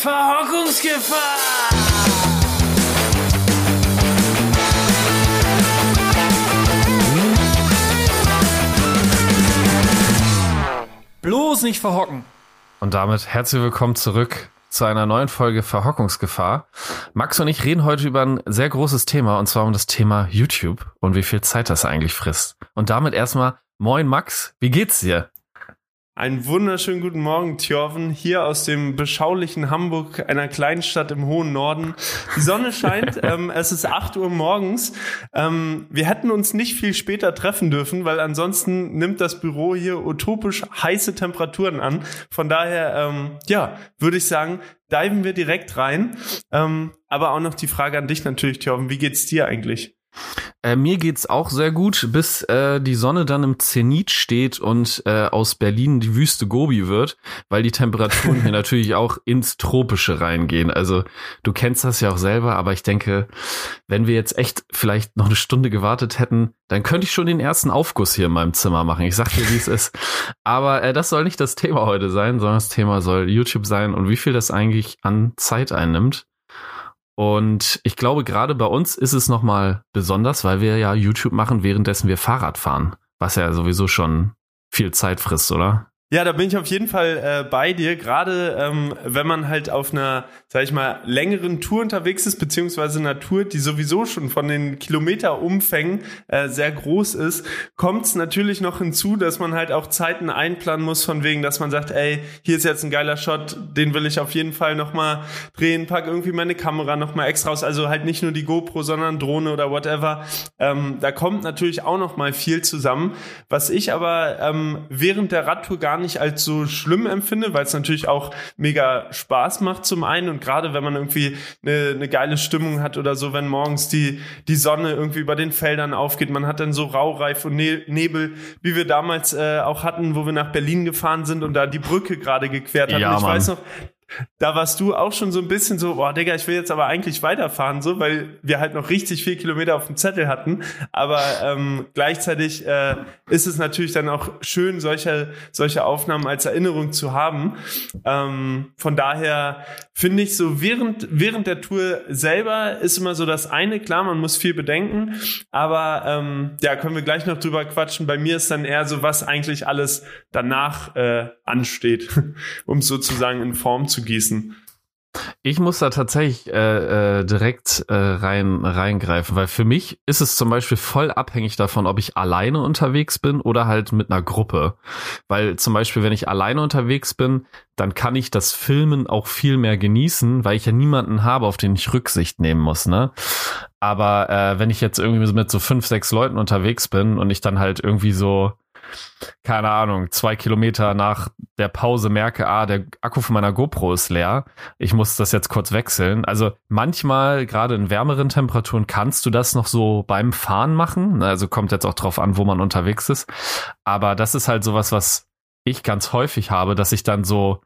Verhockungsgefahr! Bloß nicht verhocken. Und damit herzlich willkommen zurück zu einer neuen Folge Verhockungsgefahr. Max und ich reden heute über ein sehr großes Thema und zwar um das Thema YouTube und wie viel Zeit das eigentlich frisst. Und damit erstmal Moin Max, wie geht's dir? Einen wunderschönen guten Morgen, Thjörven, hier aus dem beschaulichen Hamburg, einer kleinen Stadt im hohen Norden. Die Sonne scheint, ähm, es ist 8 Uhr morgens. Ähm, wir hätten uns nicht viel später treffen dürfen, weil ansonsten nimmt das Büro hier utopisch heiße Temperaturen an. Von daher, ähm, ja, würde ich sagen, diven wir direkt rein. Ähm, aber auch noch die Frage an dich natürlich, Thjörven, wie geht's dir eigentlich? Äh, mir geht's auch sehr gut, bis äh, die Sonne dann im Zenit steht und äh, aus Berlin die Wüste Gobi wird, weil die Temperaturen hier natürlich auch ins Tropische reingehen. Also du kennst das ja auch selber, aber ich denke, wenn wir jetzt echt vielleicht noch eine Stunde gewartet hätten, dann könnte ich schon den ersten Aufguss hier in meinem Zimmer machen. Ich sag dir, wie es ist. Aber äh, das soll nicht das Thema heute sein, sondern das Thema soll YouTube sein und wie viel das eigentlich an Zeit einnimmt. Und ich glaube, gerade bei uns ist es nochmal besonders, weil wir ja YouTube machen, währenddessen wir Fahrrad fahren. Was ja sowieso schon viel Zeit frisst, oder? Ja, da bin ich auf jeden Fall äh, bei dir. Gerade ähm, wenn man halt auf einer, sag ich mal, längeren Tour unterwegs ist, beziehungsweise einer Tour, die sowieso schon von den Kilometerumfängen äh, sehr groß ist, kommt es natürlich noch hinzu, dass man halt auch Zeiten einplanen muss, von wegen, dass man sagt, ey, hier ist jetzt ein geiler Shot, den will ich auf jeden Fall nochmal drehen, pack irgendwie meine Kamera nochmal extra raus. Also halt nicht nur die GoPro, sondern Drohne oder whatever. Ähm, da kommt natürlich auch nochmal viel zusammen. Was ich aber ähm, während der Radtour gar nicht als so schlimm empfinde, weil es natürlich auch mega Spaß macht zum einen und gerade wenn man irgendwie eine, eine geile Stimmung hat oder so, wenn morgens die, die Sonne irgendwie über den Feldern aufgeht, man hat dann so Raureif und ne Nebel, wie wir damals äh, auch hatten, wo wir nach Berlin gefahren sind und da die Brücke gerade gequert haben. Ja, ich weiß noch, da warst du auch schon so ein bisschen so, boah, Digga, ich will jetzt aber eigentlich weiterfahren, so, weil wir halt noch richtig viel Kilometer auf dem Zettel hatten. Aber ähm, gleichzeitig äh, ist es natürlich dann auch schön, solche, solche Aufnahmen als Erinnerung zu haben. Ähm, von daher finde ich so, während, während der Tour selber ist immer so das eine, klar, man muss viel bedenken, aber ähm, ja, können wir gleich noch drüber quatschen. Bei mir ist dann eher so, was eigentlich alles danach äh, ansteht, um sozusagen in Form zu gießen. Ich muss da tatsächlich äh, äh, direkt äh, rein reingreifen, weil für mich ist es zum Beispiel voll abhängig davon, ob ich alleine unterwegs bin oder halt mit einer Gruppe. Weil zum Beispiel, wenn ich alleine unterwegs bin, dann kann ich das Filmen auch viel mehr genießen, weil ich ja niemanden habe, auf den ich Rücksicht nehmen muss, ne? Aber äh, wenn ich jetzt irgendwie mit so fünf, sechs Leuten unterwegs bin und ich dann halt irgendwie so keine Ahnung, zwei Kilometer nach der Pause merke, ah, der Akku von meiner GoPro ist leer, ich muss das jetzt kurz wechseln. Also manchmal, gerade in wärmeren Temperaturen, kannst du das noch so beim Fahren machen. Also kommt jetzt auch drauf an, wo man unterwegs ist. Aber das ist halt sowas, was ich ganz häufig habe, dass ich dann so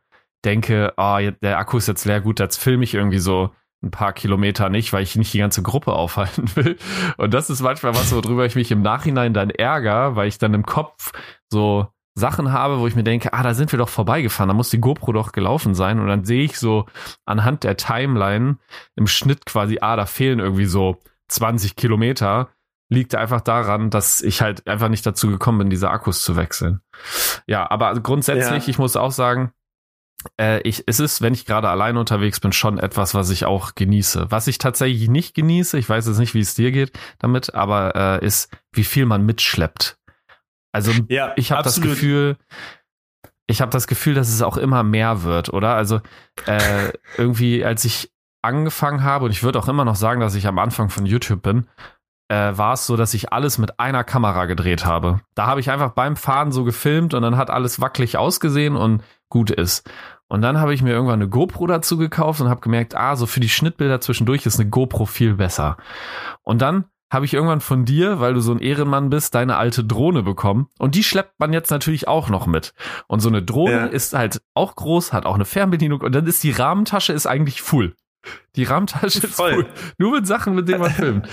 denke, ah, der Akku ist jetzt leer, gut, jetzt filme ich irgendwie so ein paar Kilometer nicht, weil ich nicht die ganze Gruppe aufhalten will. Und das ist manchmal was, worüber ich mich im Nachhinein dann ärgere, weil ich dann im Kopf so Sachen habe, wo ich mir denke, ah, da sind wir doch vorbeigefahren, da muss die GoPro doch gelaufen sein. Und dann sehe ich so anhand der Timeline im Schnitt quasi, ah, da fehlen irgendwie so 20 Kilometer. Liegt einfach daran, dass ich halt einfach nicht dazu gekommen bin, diese Akkus zu wechseln. Ja, aber grundsätzlich, Ja. ich muss auch sagen, äh, ich, es ist, wenn ich gerade alleine unterwegs bin, schon etwas, was ich auch genieße. Was ich tatsächlich nicht genieße, ich weiß jetzt nicht, wie es dir geht damit, aber äh, ist, wie viel man mitschleppt. Also Ja, ich habe das. Gefühl, ich habe das Gefühl, dass es auch immer mehr wird, oder? Also äh, irgendwie, als ich angefangen habe, und ich würde auch immer noch sagen, dass ich am Anfang von YouTube bin, äh, war es so, dass ich alles mit einer Kamera gedreht habe. Da habe ich einfach beim Fahren so gefilmt und dann hat alles wackelig ausgesehen und gut ist. Und dann habe ich mir irgendwann eine GoPro dazu gekauft und habe gemerkt, ah, so für die Schnittbilder zwischendurch ist eine GoPro viel besser. Und dann habe ich irgendwann von dir, weil du so ein Ehrenmann bist, deine alte Drohne bekommen. Und die schleppt man jetzt natürlich auch noch mit. Und so eine Drohne Ja. ist halt auch groß, hat auch eine Fernbedienung und dann ist die Rahmentasche ist eigentlich full. Die Rahmentasche ist Voll. full. Nur mit Sachen, mit denen man filmt.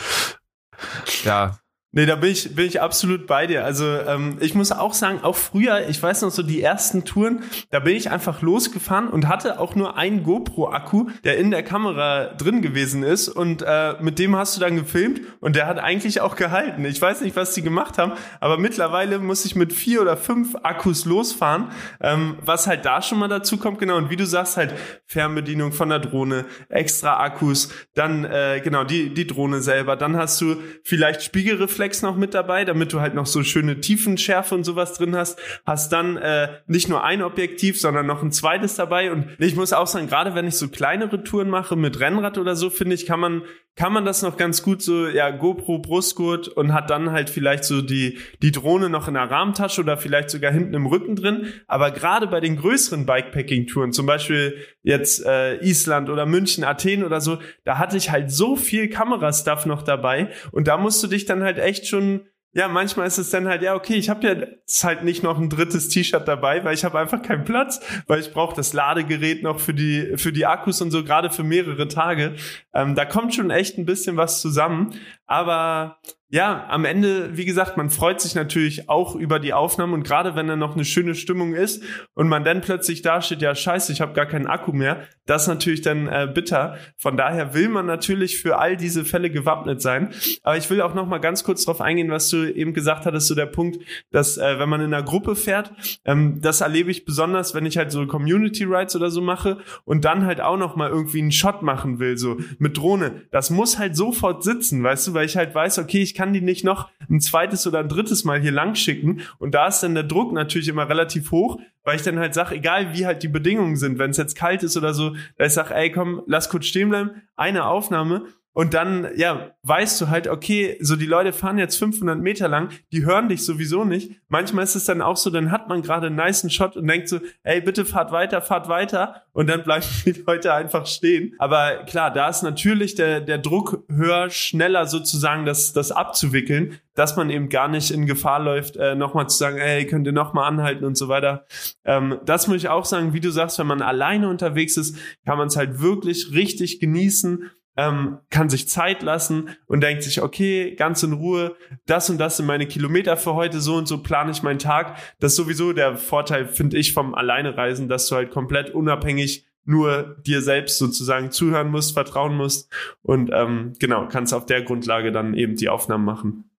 Ja, Nee, da bin ich, bin ich absolut bei dir. Also ähm, ich muss auch sagen, auch früher, ich weiß noch so die ersten Touren, da bin ich einfach losgefahren und hatte auch nur einen GoPro-Akku, der in der Kamera drin gewesen ist und äh, mit dem hast du dann gefilmt und der hat eigentlich auch gehalten. Ich weiß nicht, was die gemacht haben, aber mittlerweile muss ich mit vier oder fünf Akkus losfahren, ähm, was halt da schon mal dazu kommt, genau. Und wie du sagst, halt Fernbedienung von der Drohne, extra Akkus, dann äh, genau die, die Drohne selber, dann hast du vielleicht Spiegelreflex Reflex noch mit dabei, damit du halt noch so schöne Tiefenschärfe und sowas drin hast. Hast dann äh, nicht nur ein Objektiv, sondern noch ein zweites dabei. Und ich muss auch sagen, gerade wenn ich so kleinere Touren mache mit Rennrad oder so, finde ich, kann man kann man das noch ganz gut so, ja, GoPro Brustgurt und hat dann halt vielleicht so die, die Drohne noch in der Rahmentasche oder vielleicht sogar hinten im Rücken drin. Aber gerade bei den größeren Bikepacking-Touren, zum Beispiel jetzt äh, Island oder München, Athen oder so, da hatte ich halt so viel Kamerastuff noch dabei und da musst du dich dann halt echt schon ja, manchmal ist es dann halt, ja, okay, ich habe jetzt halt nicht noch ein drittes T-Shirt dabei, weil ich habe einfach keinen Platz, weil ich brauche das Ladegerät noch für die, für die Akkus und so, gerade für mehrere Tage. Ähm, da kommt schon echt ein bisschen was zusammen. Aber ja, am Ende, wie gesagt, man freut sich natürlich auch über die Aufnahmen und gerade wenn da noch eine schöne Stimmung ist und man dann plötzlich da steht, ja scheiße, ich habe gar keinen Akku mehr, das ist natürlich dann äh, bitter. Von daher will man natürlich für all diese Fälle gewappnet sein. Aber ich will auch noch mal ganz kurz darauf eingehen, was du eben gesagt hattest, so der Punkt, dass äh, wenn man in einer Gruppe fährt, ähm, das erlebe ich besonders, wenn ich halt so Community Rides oder so mache und dann halt auch noch mal irgendwie einen Shot machen will, so mit Drohne. Das muss halt sofort sitzen, weißt du, weil ich halt weiß, okay, ich kann die nicht noch ein zweites oder ein drittes Mal hier lang schicken. Und da ist dann der Druck natürlich immer relativ hoch, weil ich dann halt sage, egal wie halt die Bedingungen sind, wenn es jetzt kalt ist oder so, da ich sage, ey, komm, lass kurz stehen bleiben, eine Aufnahme und dann, ja, weißt du halt, okay, so die Leute fahren jetzt 500 Meter lang, die hören dich sowieso nicht. Manchmal ist es dann auch so, dann hat man gerade einen niceen Shot und denkt so, ey, bitte fahrt weiter, fahrt weiter. Und dann bleiben die Leute einfach stehen. Aber klar, da ist natürlich der, der Druck höher, schneller sozusagen das, das abzuwickeln, dass man eben gar nicht in Gefahr läuft, äh, nochmal zu sagen, ey, könnt ihr nochmal anhalten und so weiter. Ähm, das muss ich auch sagen, wie du sagst, wenn man alleine unterwegs ist, kann man es halt wirklich richtig genießen ähm, kann sich Zeit lassen und denkt sich, okay, ganz in Ruhe, das und das sind meine Kilometer für heute, so und so plane ich meinen Tag. Das ist sowieso der Vorteil, finde ich, vom Alleinereisen, dass du halt komplett unabhängig nur dir selbst sozusagen zuhören musst, vertrauen musst und ähm, genau, kannst auf der Grundlage dann eben die Aufnahmen machen.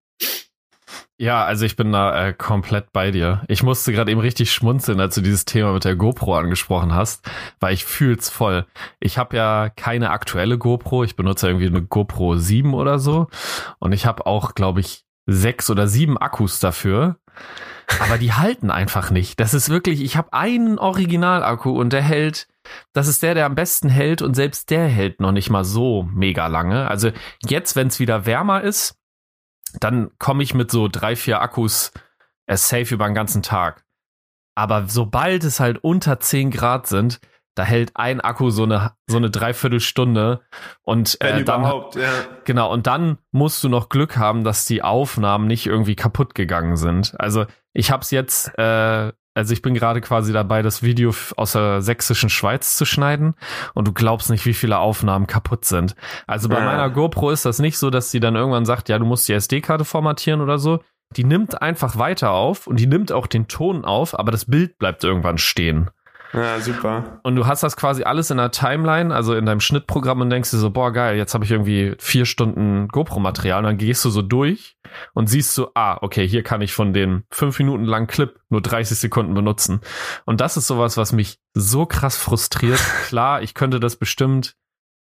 Ja, also ich bin da äh, komplett bei dir. Ich musste gerade eben richtig schmunzeln, als du dieses Thema mit der GoPro angesprochen hast, weil ich fühl's voll. Ich habe ja keine aktuelle GoPro, ich benutze irgendwie eine GoPro 7 oder so und ich habe auch, glaube ich, sechs oder sieben Akkus dafür. Aber die halten einfach nicht. Das ist wirklich, ich habe einen Originalakku und der hält, das ist der, der am besten hält und selbst der hält noch nicht mal so mega lange. Also jetzt, wenn es wieder wärmer ist, dann komme ich mit so drei, vier Akkus äh, safe über den ganzen Tag. Aber sobald es halt unter 10 Grad sind, da hält ein Akku so eine so eine Dreiviertelstunde und äh, Wenn dann überhaupt, ja. genau und dann musst du noch Glück haben, dass die Aufnahmen nicht irgendwie kaputt gegangen sind. Also ich habe es jetzt äh, also ich bin gerade quasi dabei, das Video aus der sächsischen Schweiz zu schneiden und du glaubst nicht, wie viele Aufnahmen kaputt sind. Also bei ja. meiner GoPro ist das nicht so, dass sie dann irgendwann sagt, ja, du musst die SD-Karte formatieren oder so. Die nimmt einfach weiter auf und die nimmt auch den Ton auf, aber das Bild bleibt irgendwann stehen. Ja, super. Und du hast das quasi alles in der Timeline, also in deinem Schnittprogramm und denkst dir so, boah, geil, jetzt habe ich irgendwie vier Stunden GoPro-Material und dann gehst du so durch und siehst so, ah, okay, hier kann ich von den fünf Minuten langen Clip nur 30 Sekunden benutzen. Und das ist sowas, was mich so krass frustriert. Klar, ich könnte das bestimmt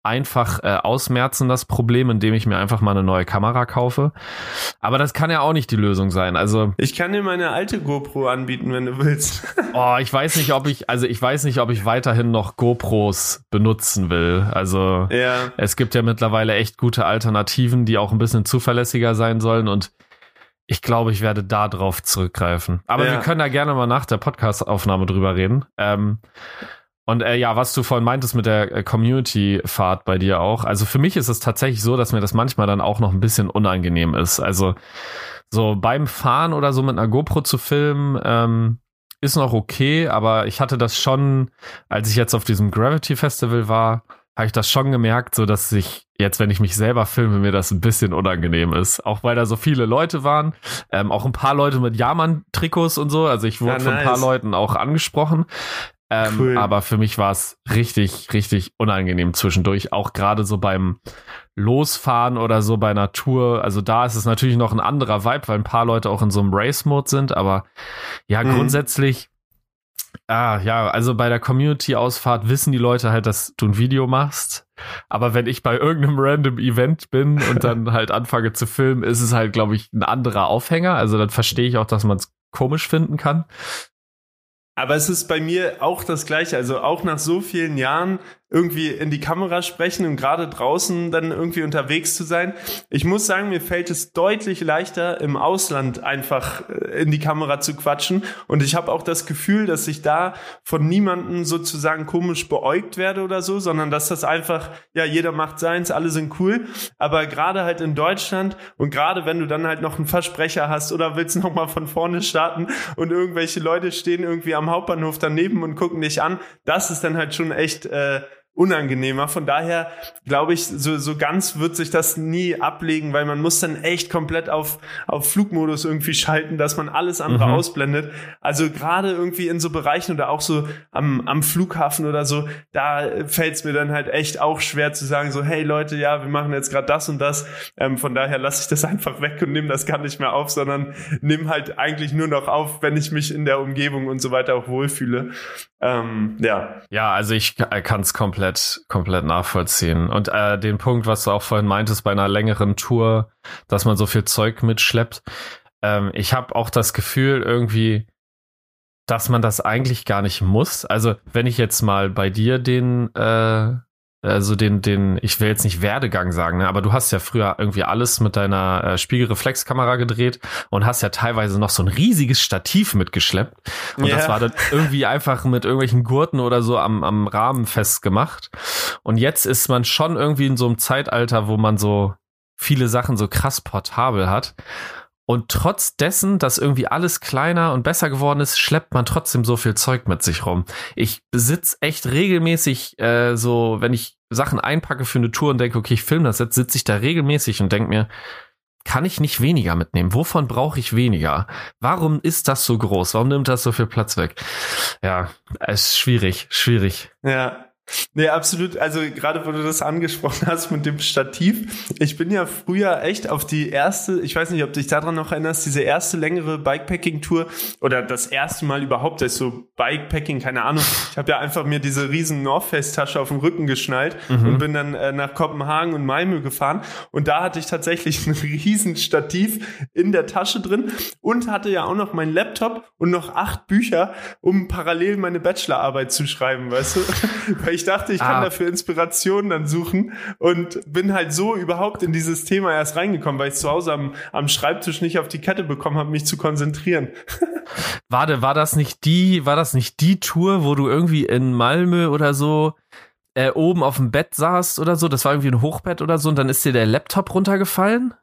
einfach äh, ausmerzen, das Problem, indem ich mir einfach mal eine neue Kamera kaufe. Aber das kann ja auch nicht die Lösung sein. Also ich kann dir meine alte GoPro anbieten, wenn du willst. oh, ich weiß nicht, ob ich, also ich weiß nicht, ob ich weiterhin noch GoPros benutzen will. Also ja. es gibt ja mittlerweile echt gute Alternativen, die auch ein bisschen zuverlässiger sein sollen und ich glaube, ich werde da drauf zurückgreifen. Aber ja. wir können da gerne mal nach der Podcast-Aufnahme drüber reden. Ähm, und äh, ja, was du vorhin meintest mit der äh, Community-Fahrt bei dir auch. Also für mich ist es tatsächlich so, dass mir das manchmal dann auch noch ein bisschen unangenehm ist. Also so beim Fahren oder so mit einer GoPro zu filmen, ähm, ist noch okay, aber ich hatte das schon, als ich jetzt auf diesem Gravity Festival war, habe ich das schon gemerkt, so dass ich jetzt, wenn ich mich selber filme, mir das ein bisschen unangenehm ist. Auch weil da so viele Leute waren, ähm, auch ein paar Leute mit Jahrmann-Trikots und so. Also ich wurde ja, von ein paar Leuten auch angesprochen. Ähm, cool. Aber für mich war es richtig, richtig unangenehm zwischendurch. Auch gerade so beim Losfahren oder so bei Natur. Also da ist es natürlich noch ein anderer Vibe, weil ein paar Leute auch in so einem Race-Mode sind. Aber ja, mhm. grundsätzlich Ah, ja, also bei der Community-Ausfahrt wissen die Leute halt, dass du ein Video machst. Aber wenn ich bei irgendeinem random Event bin und dann halt anfange zu filmen, ist es halt, glaube ich, ein anderer Aufhänger. Also dann verstehe ich auch, dass man es komisch finden kann. Aber es ist bei mir auch das Gleiche. Also auch nach so vielen Jahren irgendwie in die Kamera sprechen und gerade draußen dann irgendwie unterwegs zu sein. Ich muss sagen, mir fällt es deutlich leichter, im Ausland einfach äh, in die Kamera zu quatschen. Und ich habe auch das Gefühl, dass ich da von niemandem sozusagen komisch beäugt werde oder so, sondern dass das einfach, ja, jeder macht seins, alle sind cool. Aber gerade halt in Deutschland und gerade wenn du dann halt noch einen Versprecher hast oder willst nochmal von vorne starten und irgendwelche Leute stehen irgendwie am Hauptbahnhof daneben und gucken dich an, das ist dann halt schon echt äh, unangenehmer. Von daher glaube ich, so, so ganz wird sich das nie ablegen, weil man muss dann echt komplett auf, auf Flugmodus irgendwie schalten, dass man alles andere mhm. ausblendet. Also gerade irgendwie in so Bereichen oder auch so am, am Flughafen oder so, da fällt es mir dann halt echt auch schwer zu sagen, so, hey Leute, ja, wir machen jetzt gerade das und das. Ähm, von daher lasse ich das einfach weg und nehme das gar nicht mehr auf, sondern nimm halt eigentlich nur noch auf, wenn ich mich in der Umgebung und so weiter auch wohlfühle. Ähm, ja. Ja, also ich kann es komplett, komplett nachvollziehen. Und äh, den Punkt, was du auch vorhin meintest, bei einer längeren Tour, dass man so viel Zeug mitschleppt. Ähm, ich habe auch das Gefühl irgendwie, dass man das eigentlich gar nicht muss. Also wenn ich jetzt mal bei dir den äh, also den, den, ich will jetzt nicht Werdegang sagen, ne, aber du hast ja früher irgendwie alles mit deiner äh, Spiegelreflexkamera gedreht und hast ja teilweise noch so ein riesiges Stativ mitgeschleppt. Und yeah. das war dann irgendwie einfach mit irgendwelchen Gurten oder so am, am Rahmen festgemacht. Und jetzt ist man schon irgendwie in so einem Zeitalter, wo man so viele Sachen so krass portabel hat. Und trotz dessen, dass irgendwie alles kleiner und besser geworden ist, schleppt man trotzdem so viel Zeug mit sich rum. Ich sitz echt regelmäßig äh, so, wenn ich Sachen einpacke für eine Tour und denke, okay, ich filme das jetzt, sitze ich da regelmäßig und denke mir, kann ich nicht weniger mitnehmen? Wovon brauche ich weniger? Warum ist das so groß? Warum nimmt das so viel Platz weg? Ja, es ist schwierig, schwierig. Ja, Nee, absolut. Also gerade wo du das angesprochen hast mit dem Stativ. Ich bin ja früher echt auf die erste, ich weiß nicht, ob du dich daran noch erinnerst, diese erste längere Bikepacking-Tour oder das erste Mal überhaupt, das ist so Bikepacking, keine Ahnung. Ich habe ja einfach mir diese riesen North Face-Tasche auf den Rücken geschnallt mhm. und bin dann äh, nach Kopenhagen und Malmö gefahren. Und da hatte ich tatsächlich ein riesen Stativ in der Tasche drin und hatte ja auch noch meinen Laptop und noch acht Bücher, um parallel meine Bachelorarbeit zu schreiben, weißt du? ich dachte, ich kann ah. dafür Inspiration dann suchen und bin halt so überhaupt in dieses Thema erst reingekommen, weil ich zu Hause am, am Schreibtisch nicht auf die Kette bekommen habe, mich zu konzentrieren. Warte, war das nicht die, war das nicht die Tour, wo du irgendwie in Malmö oder so äh, oben auf dem Bett saßt oder so? Das war irgendwie ein Hochbett oder so und dann ist dir der Laptop runtergefallen?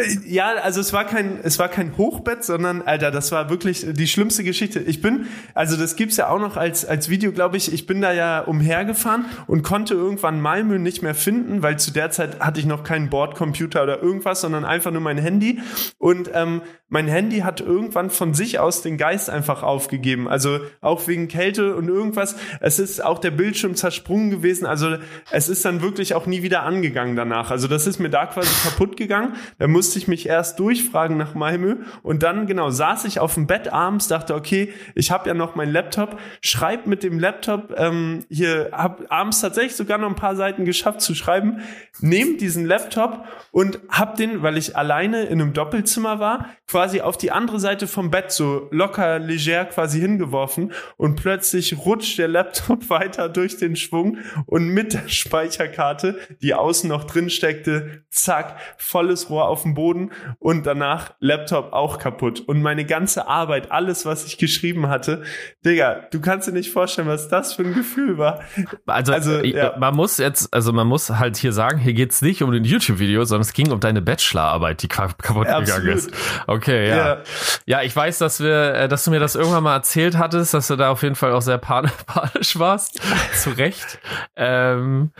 Äh, ja, also es war kein, es war kein Hochbett, sondern, Alter, das war wirklich die schlimmste Geschichte. Ich bin, also das gibt's ja auch noch als, als Video, glaube ich. Ich bin da ja umhergefahren und konnte irgendwann Malmö nicht mehr finden, weil zu der Zeit hatte ich noch keinen Bordcomputer oder irgendwas, sondern einfach nur mein Handy. Und ähm, mein Handy hat irgendwann von sich aus den Geist einfach aufgegeben. Also auch wegen Kälte und irgendwas. Es ist auch der Bildschirm zersprungen gewesen. Also es ist dann wirklich auch nie wieder angegangen danach. Also das ist mir da quasi kaputt gegangen. Da musste ich mich erst durchfragen nach Malmö. Und dann genau saß ich auf dem Bett abends, dachte, okay, ich habe ja noch meinen Laptop, schreib mit dem Laptop ähm, hier, hab abends tatsächlich sogar noch ein paar Seiten geschafft zu schreiben, nehm diesen Laptop und hab den, weil ich alleine in einem Doppelzimmer war, quasi auf die andere Seite vom Bett so locker, leger quasi hingeworfen. Und plötzlich rutscht der Laptop weiter durch den Schwung und mit der Speicherkarte, die außen noch drin steckte, zack, volles Rohr auf dem dem Boden und danach Laptop auch kaputt. Und meine ganze Arbeit, alles, was ich geschrieben hatte, Digga, du kannst dir nicht vorstellen, was das für ein Gefühl war. Also, also ja. man muss jetzt, also man muss halt hier sagen, hier geht's nicht um den YouTube-Video, sondern es ging um deine Bachelorarbeit, die kaputt ja, gegangen ist. Okay, ja. ja. ja. ich weiß, dass wir, äh, dass du mir das irgendwann mal erzählt hattest, dass du da auf jeden Fall auch sehr panisch warst. Zu Recht. Ähm,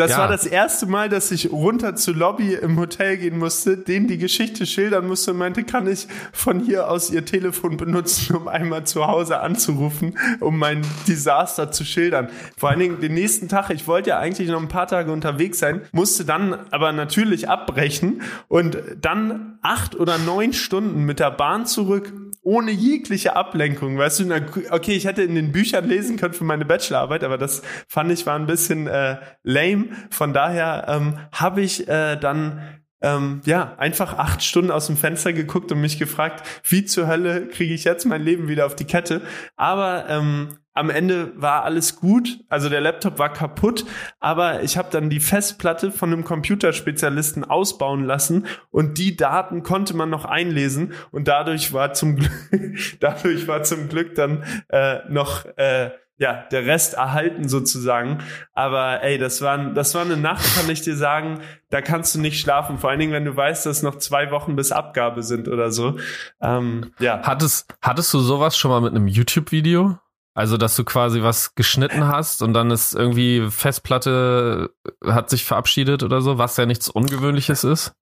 das ja. war das erste Mal, dass ich runter zur Lobby im Hotel gehen musste, denen die Geschichte schildern musste und meinte, kann ich von hier aus ihr Telefon benutzen, um einmal zu Hause anzurufen, um mein Desaster zu schildern. Vor allen Dingen den nächsten Tag, ich wollte ja eigentlich noch ein paar Tage unterwegs sein, musste dann aber natürlich abbrechen und dann acht oder neun Stunden mit der Bahn zurück ohne jegliche Ablenkung. Weißt du, okay, ich hätte in den Büchern lesen können für meine Bachelorarbeit, aber das fand ich war ein bisschen äh, lame. Von daher ähm, habe ich äh, dann ähm, ja, einfach acht Stunden aus dem Fenster geguckt und mich gefragt, wie zur Hölle kriege ich jetzt mein Leben wieder auf die Kette. Aber ähm, am Ende war alles gut, also der Laptop war kaputt, aber ich habe dann die Festplatte von einem Computerspezialisten ausbauen lassen und die Daten konnte man noch einlesen und dadurch war zum Glück, dadurch war zum Glück dann äh, noch äh, ja, der Rest erhalten sozusagen. Aber ey, das war, das war eine Nacht, kann ich dir sagen, da kannst du nicht schlafen. Vor allen Dingen, wenn du weißt, dass noch zwei Wochen bis Abgabe sind oder so. Ähm, ja. Hattest, hattest du sowas schon mal mit einem YouTube-Video? Also, dass du quasi was geschnitten hast und dann ist irgendwie Festplatte hat sich verabschiedet oder so, was ja nichts Ungewöhnliches ist?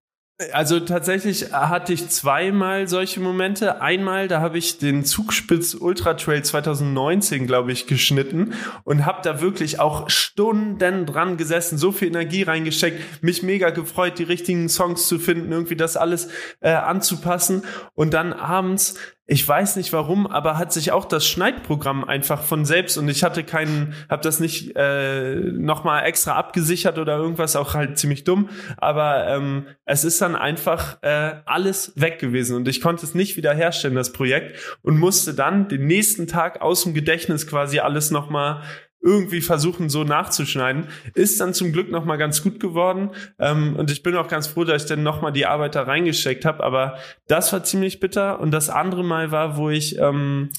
Also tatsächlich hatte ich zweimal solche Momente. Einmal, da habe ich den Zugspitz Ultra Trail 2019, glaube ich, geschnitten und habe da wirklich auch Stunden dran gesessen, so viel Energie reingesteckt, mich mega gefreut, die richtigen Songs zu finden, irgendwie das alles äh, anzupassen und dann abends ich weiß nicht warum, aber hat sich auch das Schneidprogramm einfach von selbst und ich hatte keinen, habe das nicht äh, nochmal extra abgesichert oder irgendwas, auch halt ziemlich dumm, aber ähm, es ist dann einfach äh, alles weg gewesen und ich konnte es nicht wiederherstellen, das Projekt und musste dann den nächsten Tag aus dem Gedächtnis quasi alles nochmal irgendwie versuchen, so nachzuschneiden. Ist dann zum Glück nochmal ganz gut geworden. Ähm, und ich bin auch ganz froh, dass ich dann nochmal die Arbeit da reingesteckt habe. Aber das war ziemlich bitter. Und das andere Mal war, wo ich, ähm,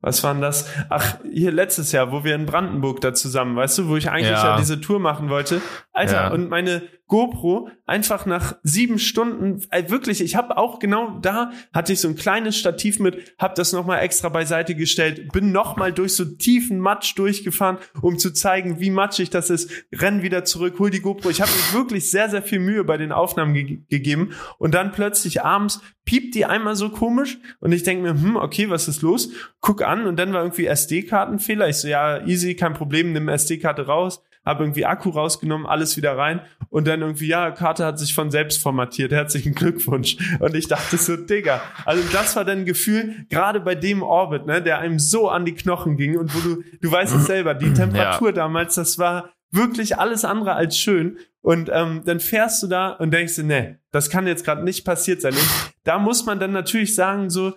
was waren das? Ach, hier letztes Jahr, wo wir in Brandenburg da zusammen, weißt du, wo ich eigentlich ja, ja diese Tour machen wollte. Alter, ja. und meine GoPro einfach nach sieben Stunden, äh, wirklich, ich habe auch genau da, hatte ich so ein kleines Stativ mit, habe das nochmal extra beiseite gestellt, bin nochmal durch so tiefen Matsch durchgefahren, um zu zeigen, wie matschig das ist, renn wieder zurück, hol die GoPro. Ich habe wirklich sehr, sehr viel Mühe bei den Aufnahmen ge gegeben und dann plötzlich abends piept die einmal so komisch und ich denke mir, hm, okay, was ist los? Guck an und dann war irgendwie SD-Kartenfehler. Ich so, ja, easy, kein Problem, nimm SD-Karte raus habe irgendwie Akku rausgenommen, alles wieder rein und dann irgendwie, ja, Karte hat sich von selbst formatiert, herzlichen Glückwunsch. Und ich dachte so, Digga, also das war dann ein Gefühl, gerade bei dem Orbit, ne, der einem so an die Knochen ging und wo du, du weißt es selber, die Temperatur ja. damals, das war wirklich alles andere als schön. Und ähm, dann fährst du da und denkst dir, nee, das kann jetzt gerade nicht passiert sein. Und da muss man dann natürlich sagen, so,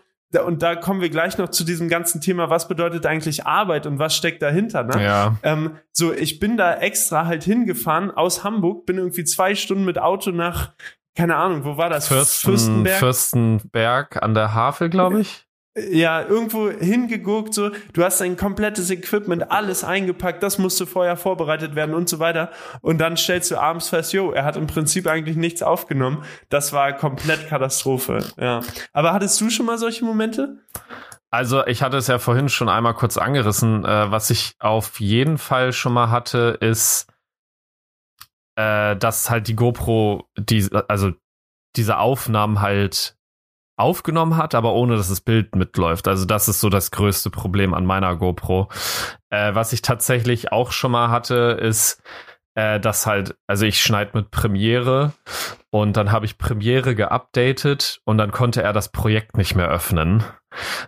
und da kommen wir gleich noch zu diesem ganzen Thema, was bedeutet eigentlich Arbeit und was steckt dahinter. Ne? Ja. Ähm, so, ich bin da extra halt hingefahren aus Hamburg, bin irgendwie zwei Stunden mit Auto nach, keine Ahnung, wo war das? Fürsten, Fürstenberg. Fürstenberg an der Havel, glaube ich ja, irgendwo hingeguckt, so, du hast dein komplettes Equipment, alles eingepackt, das musste vorher vorbereitet werden und so weiter. Und dann stellst du abends fest, jo, er hat im Prinzip eigentlich nichts aufgenommen. Das war komplett Katastrophe, ja. Aber hattest du schon mal solche Momente? Also ich hatte es ja vorhin schon einmal kurz angerissen. Äh, was ich auf jeden Fall schon mal hatte, ist, äh, dass halt die GoPro, die, also diese Aufnahmen halt aufgenommen hat, aber ohne dass das Bild mitläuft. Also das ist so das größte Problem an meiner GoPro. Äh, was ich tatsächlich auch schon mal hatte, ist, äh, dass halt, also ich schneide mit Premiere und dann habe ich Premiere geupdatet und dann konnte er das Projekt nicht mehr öffnen.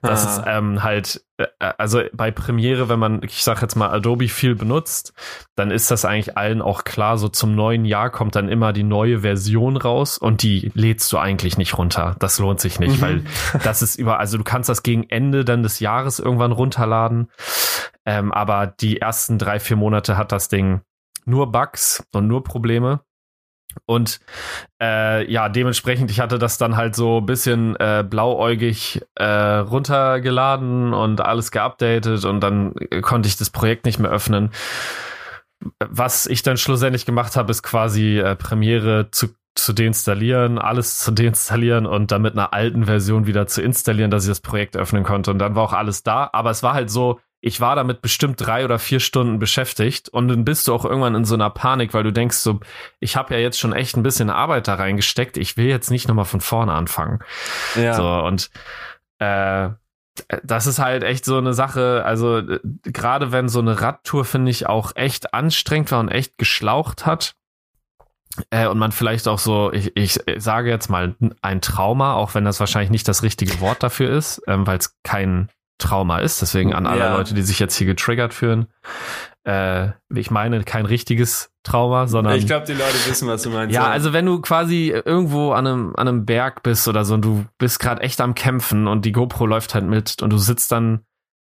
Das ah. ist ähm, halt, äh, also bei Premiere, wenn man, ich sag jetzt mal, Adobe viel benutzt, dann ist das eigentlich allen auch klar, so zum neuen Jahr kommt dann immer die neue Version raus und die lädst du eigentlich nicht runter. Das lohnt sich nicht, mhm. weil das ist über, also du kannst das gegen Ende dann des Jahres irgendwann runterladen. Ähm, aber die ersten drei, vier Monate hat das Ding nur Bugs und nur Probleme. Und äh, ja, dementsprechend, ich hatte das dann halt so ein bisschen äh, blauäugig äh, runtergeladen und alles geupdatet und dann konnte ich das Projekt nicht mehr öffnen. Was ich dann schlussendlich gemacht habe, ist quasi äh, Premiere zu zu deinstallieren, alles zu deinstallieren und dann mit einer alten Version wieder zu installieren, dass ich das Projekt öffnen konnte. Und dann war auch alles da. Aber es war halt so, ich war damit bestimmt drei oder vier Stunden beschäftigt und dann bist du auch irgendwann in so einer Panik, weil du denkst so, ich habe ja jetzt schon echt ein bisschen Arbeit da reingesteckt, ich will jetzt nicht nochmal von vorne anfangen. Ja. So und äh, das ist halt echt so eine Sache, also äh, gerade wenn so eine Radtour, finde ich, auch echt anstrengend war und echt geschlaucht hat, äh, und man vielleicht auch so, ich, ich sage jetzt mal ein Trauma, auch wenn das wahrscheinlich nicht das richtige Wort dafür ist, ähm, weil es kein Trauma ist. Deswegen an alle ja. Leute, die sich jetzt hier getriggert fühlen. Äh, ich meine kein richtiges Trauma, sondern. Ich glaube, die Leute wissen, was du meinst. Ja, ja, also wenn du quasi irgendwo an einem, an einem Berg bist oder so und du bist gerade echt am Kämpfen und die GoPro läuft halt mit und du sitzt dann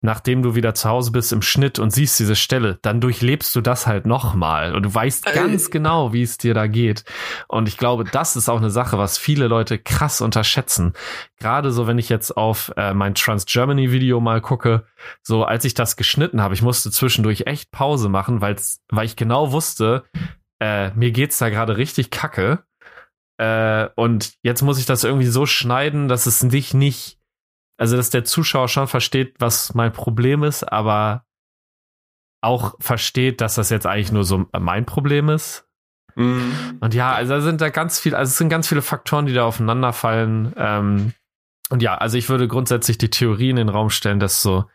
nachdem du wieder zu Hause bist im Schnitt und siehst diese Stelle, dann durchlebst du das halt nochmal und du weißt ganz genau, wie es dir da geht. Und ich glaube, das ist auch eine Sache, was viele Leute krass unterschätzen. Gerade so, wenn ich jetzt auf äh, mein Trans Germany Video mal gucke, so als ich das geschnitten habe, ich musste zwischendurch echt Pause machen, weil's, weil ich genau wusste, äh, mir geht's da gerade richtig kacke. Äh, und jetzt muss ich das irgendwie so schneiden, dass es dich nicht also, dass der Zuschauer schon versteht, was mein Problem ist, aber auch versteht, dass das jetzt eigentlich nur so mein Problem ist. Mhm. Und ja, also sind da ganz viel, also es sind ganz viele Faktoren, die da aufeinanderfallen. Ähm, und ja, also ich würde grundsätzlich die Theorie in den Raum stellen, dass so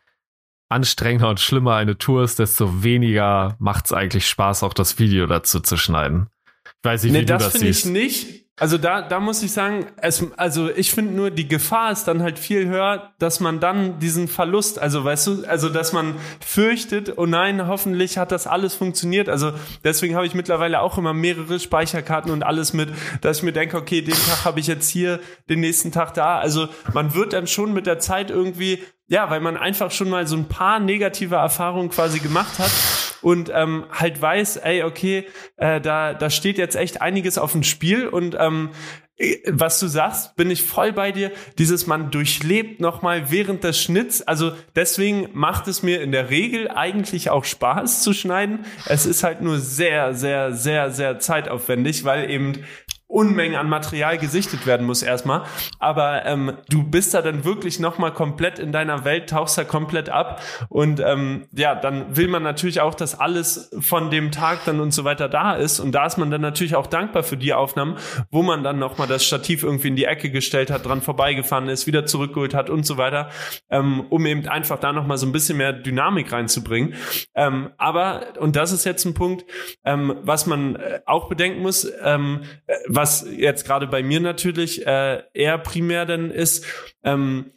anstrengender und schlimmer eine Tour ist, desto weniger macht es eigentlich Spaß, auch das Video dazu zu schneiden. Ich weiß nicht, nee, wie das du das siehst. Das finde ich nicht. Also da, da muss ich sagen, es, also ich finde nur, die Gefahr ist dann halt viel höher, dass man dann diesen Verlust, also weißt du, also dass man fürchtet, oh nein, hoffentlich hat das alles funktioniert. Also deswegen habe ich mittlerweile auch immer mehrere Speicherkarten und alles mit, dass ich mir denke, okay, den Tag habe ich jetzt hier, den nächsten Tag da. Also man wird dann schon mit der Zeit irgendwie ja, weil man einfach schon mal so ein paar negative Erfahrungen quasi gemacht hat und ähm, halt weiß, ey, okay, äh, da, da steht jetzt echt einiges auf dem Spiel und ähm, äh, was du sagst, bin ich voll bei dir. Dieses man durchlebt nochmal während des Schnitts. Also deswegen macht es mir in der Regel eigentlich auch Spaß zu schneiden. Es ist halt nur sehr, sehr, sehr, sehr zeitaufwendig, weil eben Unmengen an Material gesichtet werden muss erstmal. Aber ähm, du bist da dann wirklich nochmal komplett in deiner Welt, tauchst da komplett ab. Und ähm, ja, dann will man natürlich auch, dass alles von dem Tag dann und so weiter da ist. Und da ist man dann natürlich auch dankbar für die Aufnahmen, wo man dann nochmal das Stativ irgendwie in die Ecke gestellt hat, dran vorbeigefahren ist, wieder zurückgeholt hat und so weiter, ähm, um eben einfach da nochmal so ein bisschen mehr Dynamik reinzubringen. Ähm, aber, und das ist jetzt ein Punkt, ähm, was man äh, auch bedenken muss, ähm, äh, was jetzt gerade bei mir natürlich äh, eher primär dann ist, ähm,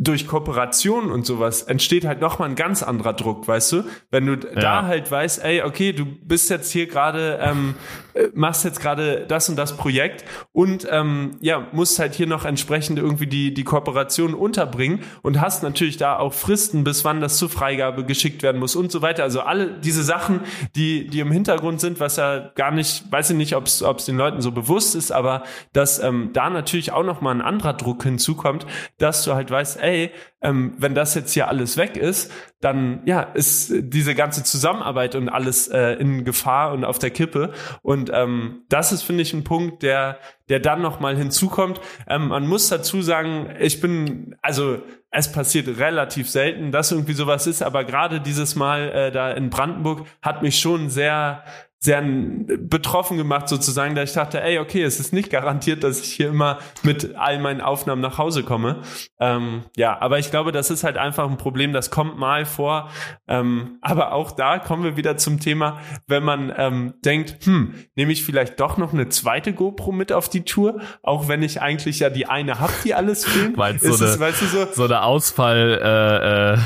durch Kooperation und sowas entsteht halt nochmal ein ganz anderer Druck, weißt du? Wenn du ja. da halt weißt, ey, okay, du bist jetzt hier gerade, ähm, äh, machst jetzt gerade das und das Projekt und ähm, ja, musst halt hier noch entsprechend irgendwie die, die Kooperation unterbringen und hast natürlich da auch Fristen, bis wann das zur Freigabe geschickt werden muss und so weiter. Also alle diese Sachen, die, die im Hintergrund sind, was ja gar nicht, weiß ich nicht, ob es den Leuten so bewusst ist, aber dass ähm, da natürlich auch nochmal ein anderer Druck hinzukommt, dass du halt weißt, ey, ey, ähm, wenn das jetzt hier alles weg ist, dann ja, ist diese ganze Zusammenarbeit und alles äh, in Gefahr und auf der Kippe. Und ähm, das ist, finde ich, ein Punkt, der, der dann nochmal hinzukommt. Ähm, man muss dazu sagen, ich bin, also es passiert relativ selten, dass irgendwie sowas ist, aber gerade dieses Mal äh, da in Brandenburg hat mich schon sehr sehr betroffen gemacht sozusagen, da ich dachte, ey, okay, es ist nicht garantiert, dass ich hier immer mit all meinen Aufnahmen nach Hause komme. Ähm, ja, aber ich glaube, das ist halt einfach ein Problem, das kommt mal vor. Ähm, aber auch da kommen wir wieder zum Thema, wenn man ähm, denkt, hm, nehme ich vielleicht doch noch eine zweite GoPro mit auf die Tour, auch wenn ich eigentlich ja die eine habe, die alles filmt. Meinst so, eine, weißt du, so, so eine Ausfall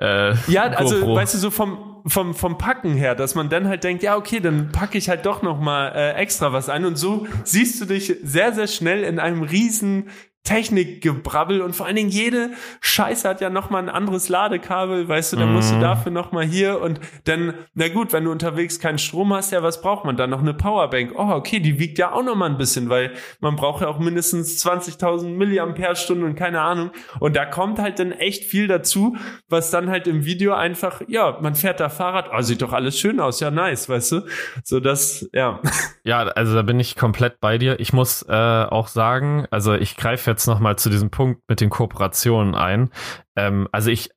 äh, äh, äh, Ja, also GoPro. weißt du, so vom vom, vom Packen her, dass man dann halt denkt, ja, okay, dann packe ich halt doch noch mal äh, extra was ein und so siehst du dich sehr, sehr schnell in einem riesen Technikgebrabbel und vor allen Dingen jede Scheiße hat ja nochmal ein anderes Ladekabel, weißt du, dann musst du Mhm. dafür nochmal hier und dann, na gut, wenn du unterwegs keinen Strom hast, ja, was braucht man dann? Noch eine Powerbank. Oh, okay, die wiegt ja auch nochmal ein bisschen, weil man braucht ja auch mindestens 20.000 Milliampere-Stunden und keine Ahnung. Und da kommt halt dann echt viel dazu, was dann halt im Video einfach, ja, man fährt da Fahrrad, oh, sieht doch alles schön aus, ja, nice, weißt du? So das, ja. Ja, also da bin ich komplett bei dir. Ich muss äh, auch sagen, also ich greife jetzt noch mal zu diesem Punkt mit den Kooperationen ein. Ähm, also ich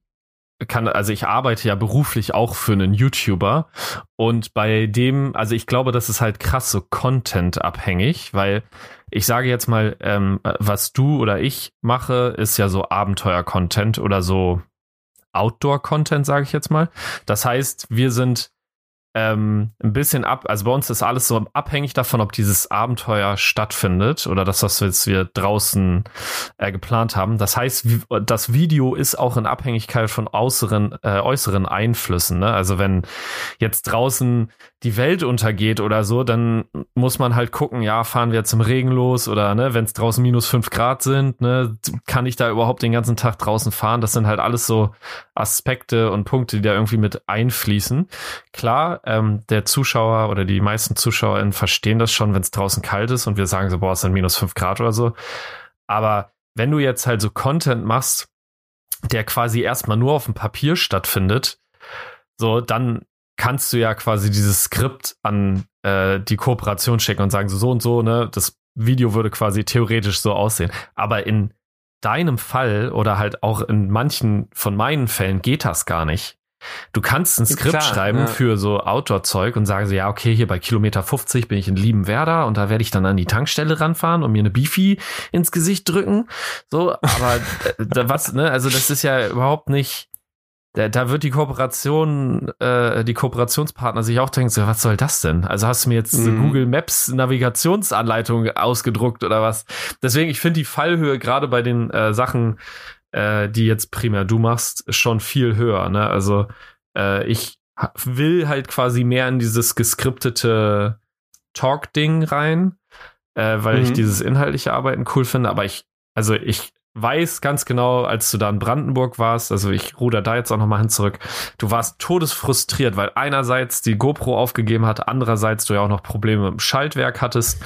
kann, also ich arbeite ja beruflich auch für einen YouTuber und bei dem, also ich glaube, das ist halt krass so Content abhängig, weil ich sage jetzt mal, ähm, was du oder ich mache, ist ja so Abenteuer-Content oder so Outdoor-Content, sage ich jetzt mal. Das heißt, wir sind ähm, ein bisschen ab, also bei uns ist alles so abhängig davon, ob dieses Abenteuer stattfindet oder das, was wir jetzt wir draußen äh, geplant haben. Das heißt, das Video ist auch in Abhängigkeit von äußeren, äh, äußeren Einflüssen. Ne? Also wenn jetzt draußen die Welt untergeht oder so, dann muss man halt gucken, ja, fahren wir jetzt im Regen los oder ne, wenn es draußen minus fünf Grad sind, ne, kann ich da überhaupt den ganzen Tag draußen fahren? Das sind halt alles so Aspekte und Punkte, die da irgendwie mit einfließen. Klar, ähm, der Zuschauer oder die meisten ZuschauerInnen verstehen das schon, wenn es draußen kalt ist und wir sagen so, boah, es sind minus fünf Grad oder so. Aber wenn du jetzt halt so Content machst, der quasi erstmal nur auf dem Papier stattfindet, so, dann kannst du ja quasi dieses Skript an äh, die Kooperation schicken und sagen so, so und so, ne, das Video würde quasi theoretisch so aussehen. Aber in deinem Fall oder halt auch in manchen von meinen Fällen geht das gar nicht. Du kannst ein Skript Klar, schreiben ja. für so Outdoor-Zeug und sagen so, ja, okay, hier bei Kilometer 50 bin ich in Liebenwerda und da werde ich dann an die Tankstelle ranfahren und mir eine Beefy ins Gesicht drücken. So, aber äh, da, was, ne, also das ist ja überhaupt nicht, da, da wird die Kooperation, äh, die Kooperationspartner sich auch denken, so, was soll das denn? Also hast du mir jetzt Mhm. Google Maps Navigationsanleitung ausgedruckt oder was? Deswegen, ich finde die Fallhöhe gerade bei den äh, Sachen, äh, die jetzt primär du machst, schon viel höher. Ne? Also äh, ich will halt quasi mehr in dieses geskriptete Talk-Ding rein, äh, weil ich Mhm. dieses inhaltliche Arbeiten cool finde. Aber ich, also ich weiß ganz genau, als du da in Brandenburg warst, also ich ruder da jetzt auch nochmal hin zurück, du warst todesfrustriert, weil einerseits die GoPro aufgegeben hat, andererseits du ja auch noch Probleme dem Schaltwerk hattest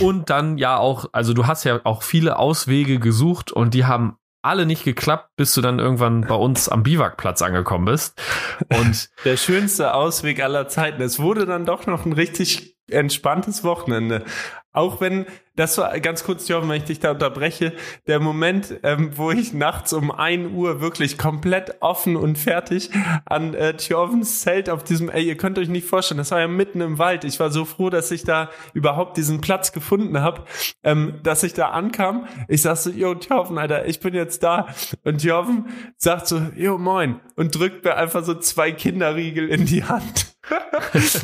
und dann ja auch, also du hast ja auch viele Auswege gesucht und die haben alle nicht geklappt, bis du dann irgendwann bei uns am Biwakplatz angekommen bist. Und Der schönste Ausweg aller Zeiten. Es wurde dann doch noch ein richtig entspanntes Wochenende. Auch wenn, das war ganz kurz, Jochen, wenn ich dich da unterbreche, der Moment, ähm, wo ich nachts um 1 Uhr wirklich komplett offen und fertig an äh, Tjovens Zelt auf diesem, ey, ihr könnt euch nicht vorstellen, das war ja mitten im Wald. Ich war so froh, dass ich da überhaupt diesen Platz gefunden habe, ähm, dass ich da ankam. Ich sag so, yo, Tjoven, Alter, ich bin jetzt da. Und Tjoven sagt so, yo, moin. Und drückt mir einfach so zwei Kinderriegel in die Hand.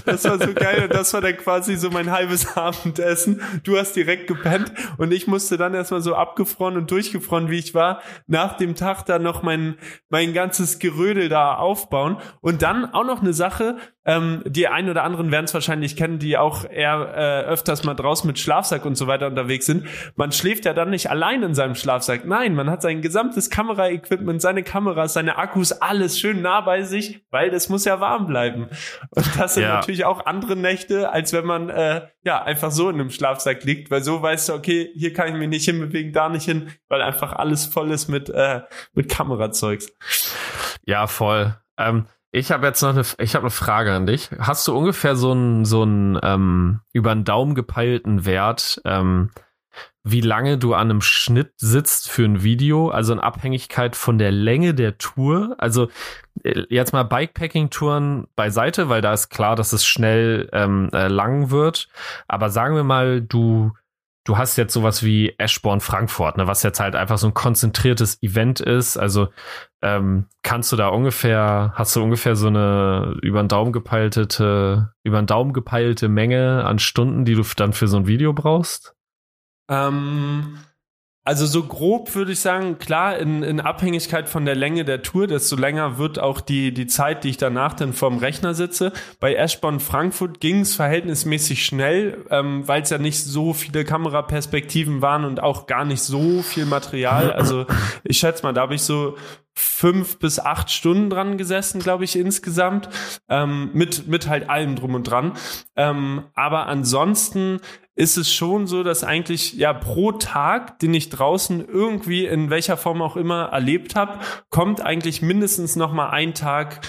Das war so geil und das war dann quasi so mein halbes Abendessen. Du hast direkt gepennt und ich musste dann erstmal so abgefroren und durchgefroren, wie ich war, nach dem Tag dann noch mein, mein ganzes Gerödel da aufbauen. Und dann auch noch eine Sache, ähm, die ein oder anderen werden es wahrscheinlich kennen, die auch eher äh, öfters mal draußen mit Schlafsack und so weiter unterwegs sind. Man schläft ja dann nicht allein in seinem Schlafsack. Nein, man hat sein gesamtes Kameraequipment, seine Kameras, seine Akkus, alles schön nah bei sich, weil das muss ja warm bleiben. Und das sind Ja. natürlich auch andere Nächte, als wenn man äh, ja einfach so in einem Schlafsack liegt, weil so weißt du, okay, hier kann ich mich nicht hinbewegen, da nicht hin, weil einfach alles voll ist mit äh, mit Kamerazeugs. ja, voll. Ähm, ich habe jetzt noch eine, ich habe eine Frage an dich. Hast du ungefähr so einen so einen ähm, über einen Daumen gepeilten Wert, ähm, wie lange du an einem Schnitt sitzt für ein Video, also in Abhängigkeit von der Länge der Tour? Also äh, jetzt mal Bikepacking-Touren beiseite, weil da ist klar, dass es schnell ähm, äh, lang wird. Aber sagen wir mal, du du hast jetzt sowas wie Eschborn Frankfurt, ne, was jetzt halt einfach so ein konzentriertes Event ist. Also ähm, kannst du da ungefähr, hast du ungefähr so eine über den Daumen gepeilte, über den Daumen gepeilte Menge an Stunden, die du dann für so ein Video brauchst? Ähm, Also so grob würde ich sagen, klar, in, in Abhängigkeit von der Länge der Tour, desto länger wird auch die, die Zeit, die ich danach dann vorm Rechner sitze. Bei Eschborn Frankfurt ging es verhältnismäßig schnell, ähm, weil es ja nicht so viele Kameraperspektiven waren und auch gar nicht so viel Material. Also ich schätze mal, da habe ich so fünf bis acht Stunden dran gesessen, glaube ich, insgesamt, ähm, mit, mit halt allem drum und dran. Ähm, aber ansonsten ist es schon so, dass eigentlich ja pro Tag, den ich draußen irgendwie in welcher Form auch immer erlebt habe, kommt eigentlich mindestens noch mal ein Tag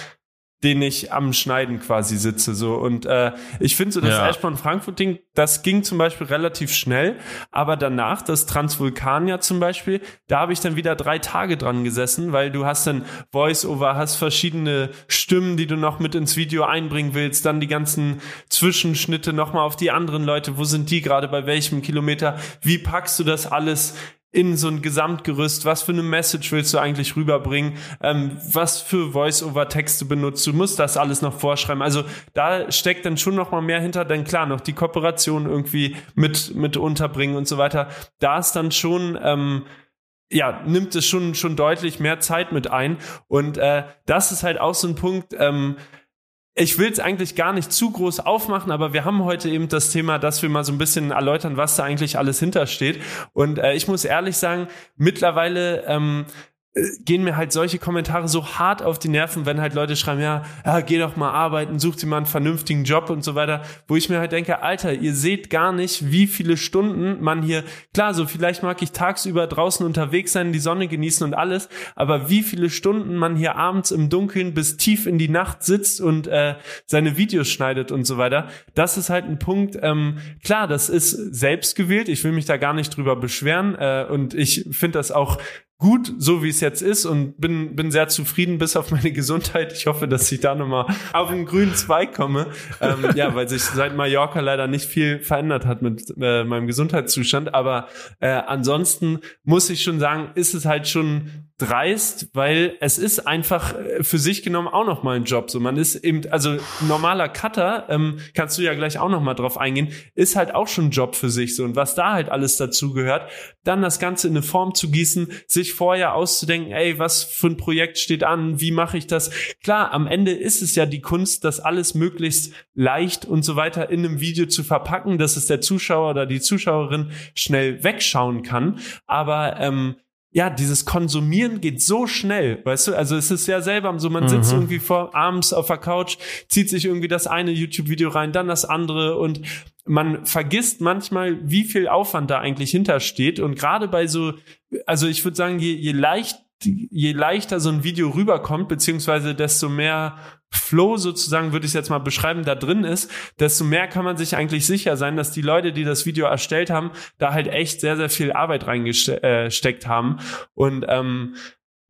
den ich am Schneiden quasi sitze. So und äh, ich finde so das ja. Ashburn Frankfurt Ding, das ging zum Beispiel relativ schnell, aber danach das Transvulkania zum Beispiel, da habe ich dann wieder drei Tage dran gesessen, weil du hast dann Voice-Over, hast verschiedene Stimmen, die du noch mit ins Video einbringen willst, dann die ganzen Zwischenschnitte nochmal auf die anderen Leute, wo sind die gerade bei welchem Kilometer, wie packst du das alles in so ein Gesamtgerüst, was für eine Message willst du eigentlich rüberbringen, ähm, was für Voice-over-Texte benutzt du, musst das alles noch vorschreiben. Also da steckt dann schon noch mal mehr hinter, denn klar, noch die Kooperation irgendwie mit, mit unterbringen und so weiter. Da ist dann schon, ähm, ja, nimmt es schon, schon deutlich mehr Zeit mit ein. Und äh, das ist halt auch so ein Punkt, ähm, ich will es eigentlich gar nicht zu groß aufmachen, aber wir haben heute eben das Thema, dass wir mal so ein bisschen erläutern, was da eigentlich alles hintersteht. Und äh, ich muss ehrlich sagen, mittlerweile ähm, gehen mir halt solche Kommentare so hart auf die Nerven, wenn halt Leute schreiben, ja, ja, geh doch mal arbeiten, such dir mal einen vernünftigen Job und so weiter, wo ich mir halt denke, Alter, ihr seht gar nicht, wie viele Stunden man hier, klar, so vielleicht mag ich tagsüber draußen unterwegs sein, die Sonne genießen und alles, aber wie viele Stunden man hier abends im Dunkeln bis tief in die Nacht sitzt und äh, seine Videos schneidet und so weiter, das ist halt ein Punkt, ähm, klar, das ist selbst gewählt, ich will mich da gar nicht drüber beschweren äh, und ich finde das auch gut, so wie es jetzt ist und bin, bin sehr zufrieden bis auf meine Gesundheit. Ich hoffe, dass ich da nochmal auf den grünen Zweig komme. ähm, ja, weil sich seit Mallorca leider nicht viel verändert hat mit äh, meinem Gesundheitszustand. Aber äh, ansonsten muss ich schon sagen, ist es halt schon dreist, weil es ist einfach äh, für sich genommen auch noch mal ein Job. So, man ist eben, also normaler Cutter, ähm, kannst du ja gleich auch noch mal drauf eingehen, ist halt auch schon ein Job für sich. So und was da halt alles dazu gehört, dann das Ganze in eine Form zu gießen, sich vorher auszudenken, ey, was für ein Projekt steht an, wie mache ich das? Klar, am Ende ist es ja die Kunst, das alles möglichst leicht und so weiter in einem Video zu verpacken, dass es der Zuschauer oder die Zuschauerin schnell wegschauen kann. Aber ähm, ja, dieses Konsumieren geht so schnell, weißt du? Also es ist ja selber so, man sitzt mhm. irgendwie vor abends auf der Couch, zieht sich irgendwie das eine YouTube-Video rein, dann das andere und man vergisst manchmal, wie viel Aufwand da eigentlich hintersteht. Und gerade bei so, also ich würde sagen, je, je leicht je leichter so ein Video rüberkommt, beziehungsweise desto mehr Flow sozusagen, würde ich jetzt mal beschreiben, da drin ist, desto mehr kann man sich eigentlich sicher sein, dass die Leute, die das Video erstellt haben, da halt echt sehr, sehr viel Arbeit reingesteckt äh, haben. Und ähm,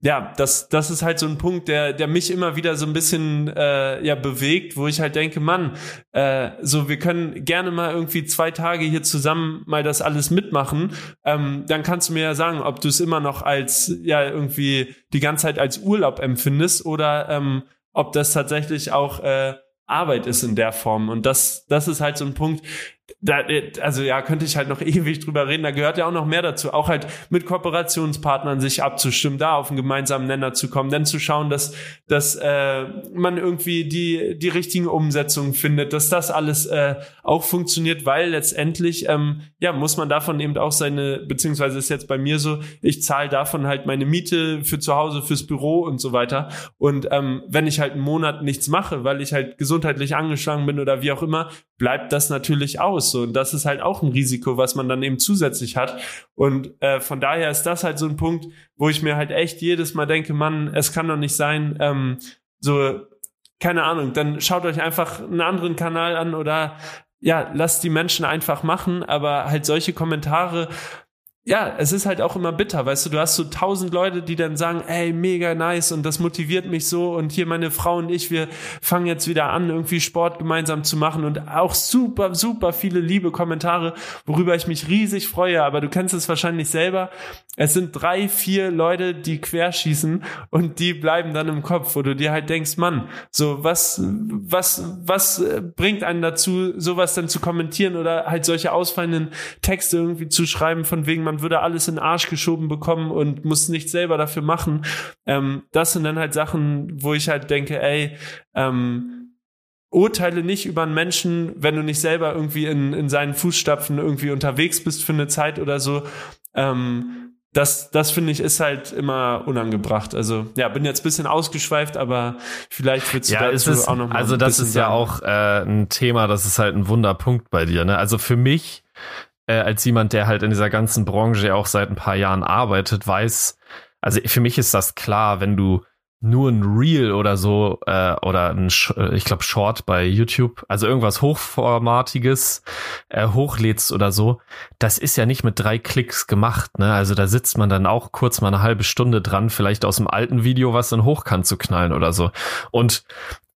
ja, das, das ist halt so ein Punkt, der, der mich immer wieder so ein bisschen äh, ja bewegt, wo ich halt denke, Mann, äh, so wir können gerne mal irgendwie zwei Tage hier zusammen mal das alles mitmachen. Ähm, dann kannst du mir ja sagen, ob du es immer noch als ja irgendwie die ganze Zeit als Urlaub empfindest oder ähm, ob das tatsächlich auch äh, Arbeit ist in der Form. Und das, das ist halt so ein Punkt, da, also ja, könnte ich halt noch ewig drüber reden. Da gehört ja auch noch mehr dazu. Auch halt mit Kooperationspartnern sich abzustimmen, da auf einen gemeinsamen Nenner zu kommen, dann zu schauen, dass, dass äh, man irgendwie die, die richtigen Umsetzungen findet, dass das alles äh, auch funktioniert, weil letztendlich, ähm, ja, muss man davon eben auch seine, beziehungsweise ist jetzt bei mir so, ich zahle davon halt meine Miete für zu Hause, fürs Büro und so weiter. Und ähm, wenn ich halt einen Monat nichts mache, weil ich halt gesundheitlich angeschlagen bin oder wie auch immer, bleibt das natürlich aus. So, und das ist halt auch ein Risiko, was man dann eben zusätzlich hat. Und äh, von daher ist das halt so ein Punkt, wo ich mir halt echt jedes Mal denke, Mann, es kann doch nicht sein, ähm, so, keine Ahnung, dann schaut euch einfach einen anderen Kanal an oder ja, lasst die Menschen einfach machen, aber halt solche Kommentare ja, es ist halt auch immer bitter, weißt du, du hast so tausend Leute, die dann sagen, ey, mega nice und das motiviert mich so und hier meine Frau und ich, wir fangen jetzt wieder an, irgendwie Sport gemeinsam zu machen und auch super, super viele liebe Kommentare, worüber ich mich riesig freue, aber du kennst es wahrscheinlich selber, es sind drei, vier Leute, die querschießen und die bleiben dann im Kopf, wo du dir halt denkst, Mann, so was, was, was bringt einen dazu, sowas dann zu kommentieren oder halt solche ausfallenden Texte irgendwie zu schreiben, von wegen, man würde alles in den Arsch geschoben bekommen und muss nichts selber dafür machen. Ähm, das sind dann halt Sachen, wo ich halt denke, ey, ähm, urteile nicht über einen Menschen, wenn du nicht selber irgendwie in, in seinen Fußstapfen irgendwie unterwegs bist für eine Zeit oder so. Ähm, das, das finde ich ist halt immer unangebracht. Also ja, bin jetzt bisschen ausgeschweift, aber vielleicht willst du ja, dazu ist, auch noch mal Also das ist sagen. ja auch äh, ein Thema, das ist halt ein Wunderpunkt bei dir. Ne? Also für mich äh, als jemand, der halt in dieser ganzen Branche auch seit ein paar Jahren arbeitet, weiß, also für mich ist das klar, wenn du nur ein Reel oder so äh, oder ein, äh, ich glaube Short bei YouTube, also irgendwas hochformatiges äh, hochlädst oder so, das ist ja nicht mit drei Klicks gemacht, ne? Also da sitzt man dann auch kurz mal eine halbe Stunde dran, vielleicht aus dem alten Video was dann hochkant zu knallen oder so. Und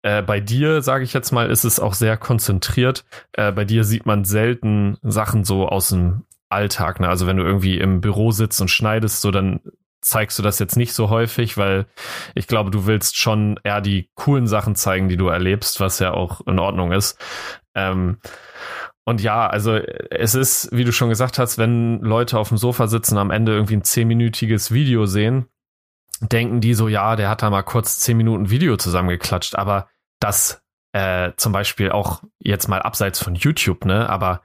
äh, bei dir, sage ich jetzt mal, ist es auch sehr konzentriert. Äh, bei dir sieht man selten Sachen so aus dem Alltag. Ne? Also wenn du irgendwie im Büro sitzt und schneidest, so dann zeigst du das jetzt nicht so häufig, weil ich glaube, du willst schon eher die coolen Sachen zeigen, die du erlebst, was ja auch in Ordnung ist. Ähm, und ja, also es ist, wie du schon gesagt hast, wenn Leute auf dem Sofa sitzen, am Ende irgendwie ein zehnminütiges Video sehen, denken die so, ja, der hat da mal kurz zehn Minuten Video zusammengeklatscht, aber das äh, zum Beispiel auch jetzt mal abseits von YouTube, ne, aber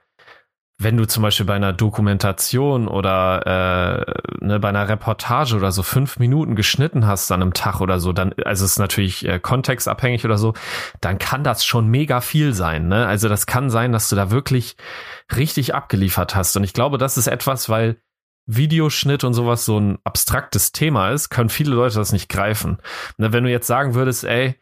wenn du zum Beispiel bei einer Dokumentation oder äh, ne, bei einer Reportage oder so fünf Minuten geschnitten hast an einem Tag oder so, dann, also es ist natürlich äh, kontextabhängig oder so, dann kann das schon mega viel sein. Ne? Also das kann sein, dass du da wirklich richtig abgeliefert hast. Und ich glaube, das ist etwas, weil Videoschnitt und sowas so ein abstraktes Thema ist, können viele Leute das nicht greifen. Ne, wenn du jetzt sagen würdest, ey,